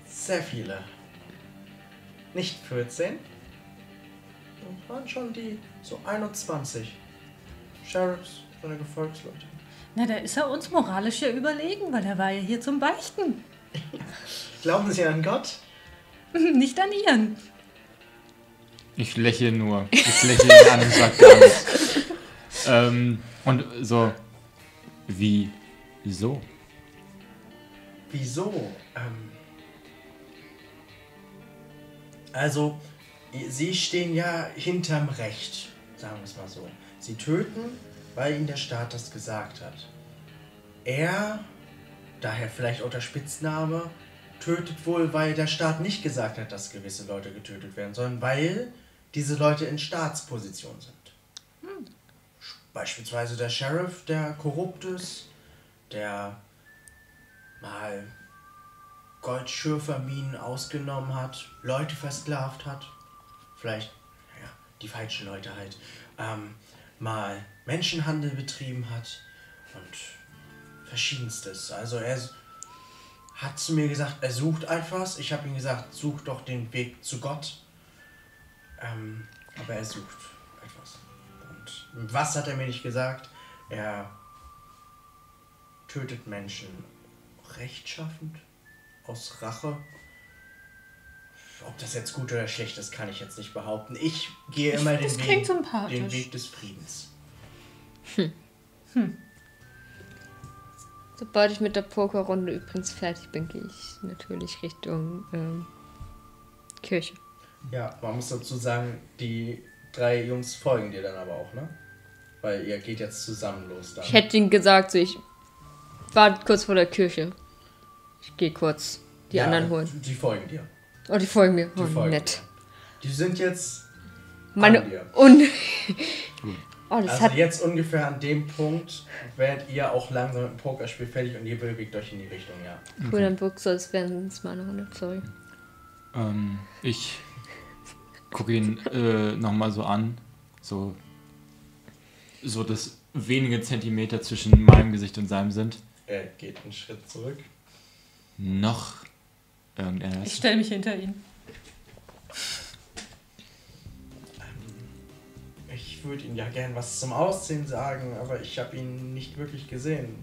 Sehr viele. Nicht 14. Das waren schon die so 21. Sheriffs, seine Gefolgsleute. Na, da ist er uns moralisch ja überlegen, weil er war ja hier zum Beichten. [LAUGHS] Glauben Sie an Gott? [LAUGHS] Nicht an ihren. Ich lächle nur. Ich lächle ihn an und sag gar nichts. [LAUGHS] ähm, und so, wie, so? Wieso? Ähm, also, Sie stehen ja hinterm Recht, sagen wir es mal so. Sie töten, weil Ihnen der Staat das gesagt hat. Er, daher vielleicht auch der Spitzname, tötet wohl, weil der Staat nicht gesagt hat, dass gewisse Leute getötet werden sollen, weil diese Leute in Staatsposition sind. Beispielsweise der Sheriff, der korrupt ist, der mal Goldschürferminen ausgenommen hat, Leute versklavt hat, vielleicht, ja, die falschen Leute halt, ähm, mal Menschenhandel betrieben hat und verschiedenstes. Also er hat zu mir gesagt, er sucht etwas. Ich habe ihm gesagt, such doch den Weg zu Gott. Ähm, aber er sucht etwas. Und was hat er mir nicht gesagt? Er tötet Menschen rechtschaffend, aus Rache. Ob das jetzt gut oder schlecht ist, kann ich jetzt nicht behaupten. Ich gehe Ich immer den Weg, den Weg des Friedens. Sobald ich mit der Pokerrunde übrigens fertig bin, gehe ich natürlich Richtung ähm, Kirche. Ja, man muss dazu sagen, die drei Jungs folgen dir dann aber auch, ne? Weil ihr geht jetzt zusammen los dann. Ich hätte ihnen gesagt, so ich war kurz vor der Kirche. Ich gehe kurz die Ja, anderen holen. Die folgen dir. Oh, die folgen mir. Die Oh, folgen nett. dir. Die sind jetzt Meine an dir. Un [LAUGHS] Oh, das Also hat. jetzt ungefähr an dem Punkt werdet ihr auch langsam mit dem Pokerspiel fertig und ihr bewegt euch in die Richtung, ja. Cool, dann wirkst du, als wären es meine Hunde. Sorry. Ähm, ich gucke ihn äh, nochmal so an. So, so, dass wenige Zentimeter zwischen meinem Gesicht und seinem sind. Er geht einen Schritt zurück. Noch Ich irgendetwas. stelle mich hinter ihn. Ich würde Ihnen ja gern was zum Aussehen sagen, aber ich habe ihn nicht wirklich gesehen.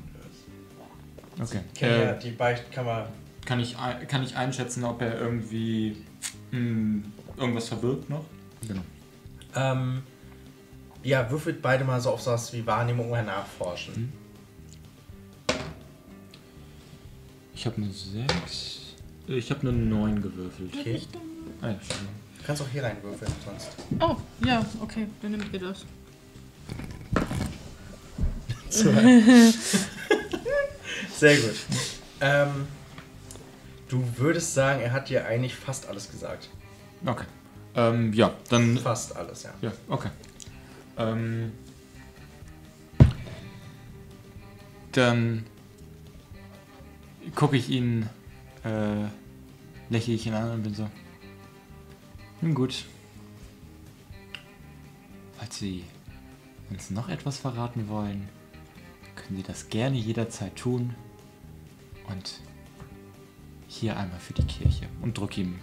Okay. Ich kenne ja Äh, die Beichtkammer. kann, ich, kann ich einschätzen, ob er irgendwie mh, irgendwas verbirgt noch? Genau. Ähm, ja, würfelt beide mal so auf sowas wie Wahrnehmung oder Nachforschen. Ich habe eine 6. Ich habe eine 9 gewürfelt. Okay. Ah, ja, schon. Du kannst auch hier reinwürfeln sonst. Oh, ja, okay, dann nehmt ihr das. [LAUGHS] Sehr gut. Ähm, du würdest sagen, er hat dir eigentlich fast alles gesagt. Okay. Ähm, ja, dann. Fast alles, ja. Ja, okay. Ähm, dann gucke ich ihn, äh, lächle ich ihn an und bin so. Nun gut. Falls Sie uns noch etwas verraten wollen, können Sie das gerne jederzeit tun. Und hier einmal für die Kirche. Und drück ihm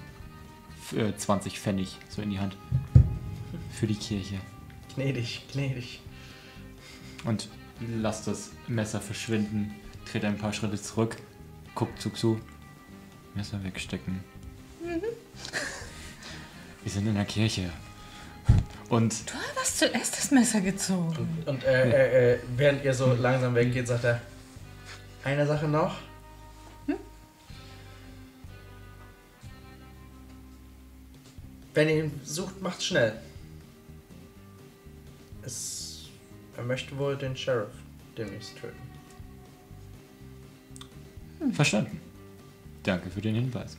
äh, 20 Pfennig so in die Hand. Für die Kirche. Gnädig, gnädig. Und lass das Messer verschwinden. Trete ein paar Schritte zurück. Guckt zu zu. Messer wegstecken. [LAUGHS] Wir sind in der Kirche. Und Du hast zuerst das Messer gezogen. Und äh, äh, äh, während ihr so langsam weggeht, sagt er, eine Sache noch. Wenn ihr ihn sucht, macht schnell. Es, er möchte wohl den Sheriff demnächst töten. verstanden. Danke für den Hinweis.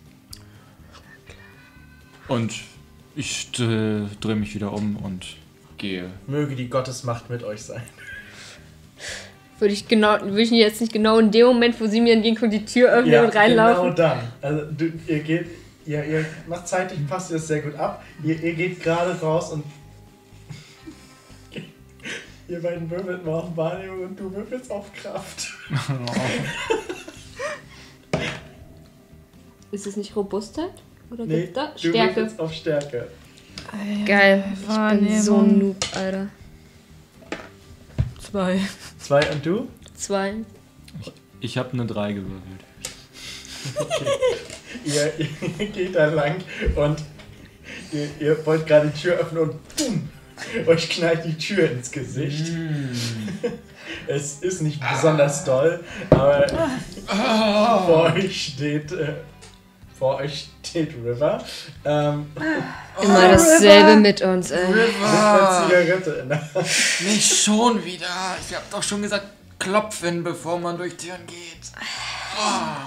Und ich äh, drehe mich wieder um und gehe. Möge die Gottesmacht mit euch sein. Würde ich genau, würde ich jetzt nicht genau in dem Moment, wo sie mir entgegenkommt, die Tür öffnen und reinlaufen. genau dann. Also du, ihr geht, ihr, ihr macht zeitlich, passt ihr das sehr gut ab. Ihr, ihr geht gerade raus und [LAUGHS] ihr beiden würfelt mal auf Wahrnehmung und du würfelst auf Kraft. [LAUGHS] [LAUGHS] Ist es nicht Robustheit? Oder Nee, gibt's da? Stärke. würfelst auf Stärke. Geil. Ich bin so ein Noob, Alter. Zwei. Zwei und du? Zwei. Ich habe eine 3 gewürfelt. [LAUGHS] Ihr, ihr geht da lang und ihr, ihr wollt gerade die Tür öffnen und boom, euch knallt die Tür ins Gesicht. Es ist nicht besonders doll, aber vor euch steht äh, vor euch steht River ähm, Immer dasselbe mit uns, ey. mit einer Zigarette in der Hand. Nicht schon wieder. Ich habe doch schon gesagt, klopfen, bevor man durch Türen geht.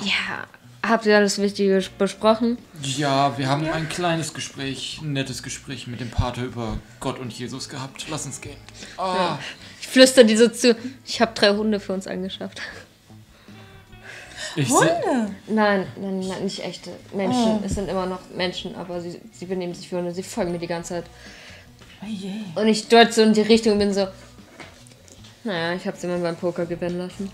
Ja. Habt ihr alles Wichtige besprochen? Ja, wir haben ein kleines Gespräch, ein nettes Gespräch mit dem Pater über Gott und Jesus gehabt. Lass uns gehen. Ah, Ich flüster die so zu. Ich habe drei Hunde für uns angeschafft. Ich Hunde? Nein, nein, nein, nicht echte Menschen. Es sind immer noch Menschen, aber sie, sie benehmen sich wie Hunde. Sie folgen mir die ganze Zeit. Oh je. Und ich dort so in die Richtung bin so. Naja, ich habe sie mal beim Poker gewinnen lassen.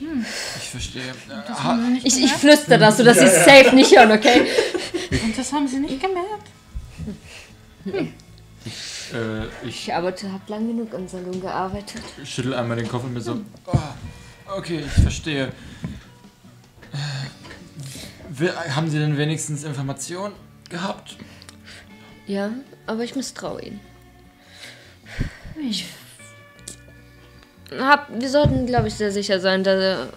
ich verstehe. Ha, Ich, ich flüster das, sodass sie es safe nicht hören, okay? [LAUGHS] Und das haben sie nicht gemerkt. äh, ich Ich arbeite, habe lang genug im Salon gearbeitet. schüttel einmal den Kopf und bin so. Ah, okay, ich verstehe. Haben Sie denn wenigstens Informationen gehabt? Ja, aber ich misstraue ihnen. Ich hab, wir sollten, glaube ich, sehr sicher sein, da,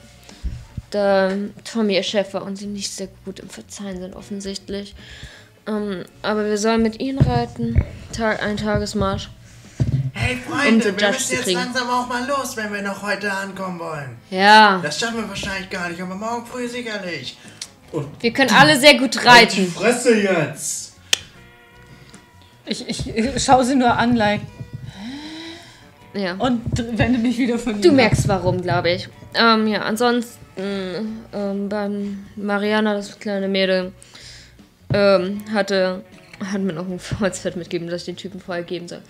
da Tommy ihr Chef war und sie nicht sehr gut im Verzeihen sind, offensichtlich. Ähm, aber wir sollen mit ihnen reiten. Tag, ein Tagesmarsch. Hey Um Freunde, den wir müssen jetzt kriegen. langsam auch mal los, wenn wir noch heute ankommen wollen. Ja, Das schaffen wir wahrscheinlich gar nicht, aber morgen früh sicherlich. Und wir können alle sehr gut reiten. Fresse jetzt! Ich, ich, ich schaue sie nur an, like. Ja. und wende mich wieder von ihm. Du ab. merkst warum, glaube ich. Ähm, ja, ansonsten ähm, beim Mariana, das kleine Mädel, ähm, hatte, hat mir noch ein Holzfett mitgegeben, dass ich den Typen vorher geben soll.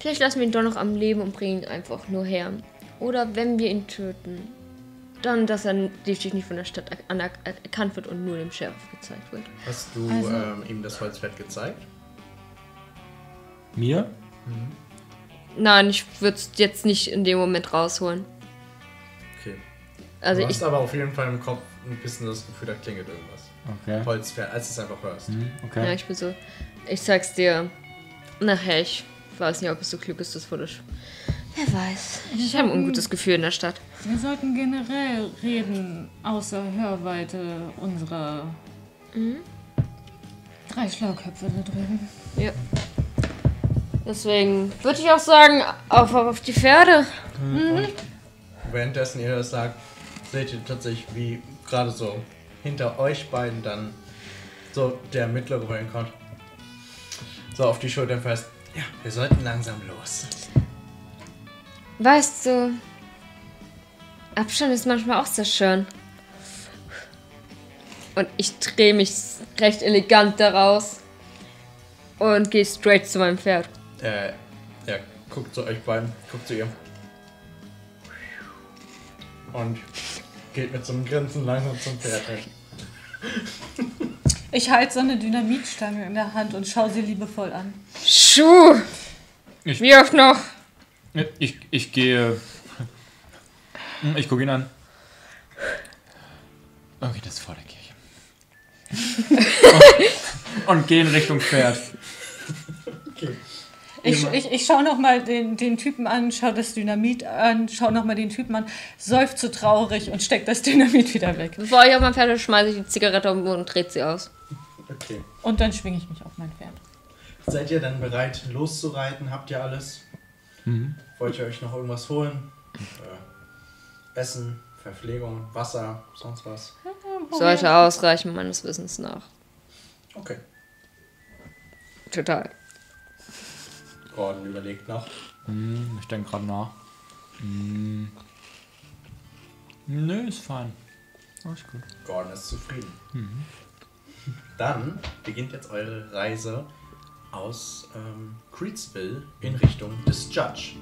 Vielleicht lassen wir ihn doch noch am Leben und bringen ihn einfach nur her. Oder wenn wir ihn töten, dann, dass er definitiv nicht von der Stadt er- erkannt wird und nur dem Sheriff gezeigt wird. Hast du Also- ähm, ihm das Holzfett gezeigt? Mir? Nein, ich würde es jetzt nicht in dem Moment rausholen. Okay. Also du ich, hast aber auf jeden Fall im Kopf ein bisschen das Gefühl, da klingelt irgendwas. Okay. Holzfett, als du es einfach hörst. Hm, ja, okay. ich bin so, ich sag's dir nachher. Ich weiß nicht, ob es so klug ist, das vor der Sch Wer weiß. Ich habe ein ungutes Gefühl in der Stadt. Wir sollten generell reden, außer Hörweite unserer drei Schlauköpfe da drüben. Ja. Deswegen würde ich auch sagen, auf, auf die Pferde. Währenddessen ihr das sagt, seht ihr tatsächlich, wie gerade so hinter euch beiden dann so der mittlere Wayne kommt. So auf die Schultern fest. Ja, wir sollten langsam los. Weißt du, Abstand ist manchmal auch sehr schön. Und ich drehe mich recht elegant daraus und gehe straight zu meinem Pferd. Äh, ja, guckt zu euch beiden, guckt zu ihr. Und geht mit so einem Grinsen langsam zum Pferd hin. [LAUGHS] Ich halte so eine Dynamitstange in der Hand und schaue sie liebevoll an. Schuh! Ich- Wie oft noch? Ich, ich gehe. Ich gucke ihn an. Okay, das ist vor der Kirche. [LAUGHS] und, und gehe in Richtung Pferd. Ich, ich, ich schaue nochmal den, den Typen an, schaue das Dynamit an, schaue nochmal den Typen an, seufze traurig und steck das Dynamit wieder weg. Bevor ich auf mein Pferd schmeiße ich die Zigarette um und dreht sie aus. Okay. Und dann schwinge ich mich auf mein Pferd. Seid ihr dann bereit loszureiten? Habt ihr alles? Wollt ihr euch noch irgendwas holen? Äh, Essen, Verpflegung, Wasser, sonst was? Sollte ausreichen, meines Wissens nach. Okay. Total. Gordon überlegt noch. Hm, ich denke gerade nach. Hm. Nö, ist fein. Alles gut. Gordon ist zufrieden. Dann beginnt jetzt eure Reise aus ähm, Creedsville in Richtung des Judge.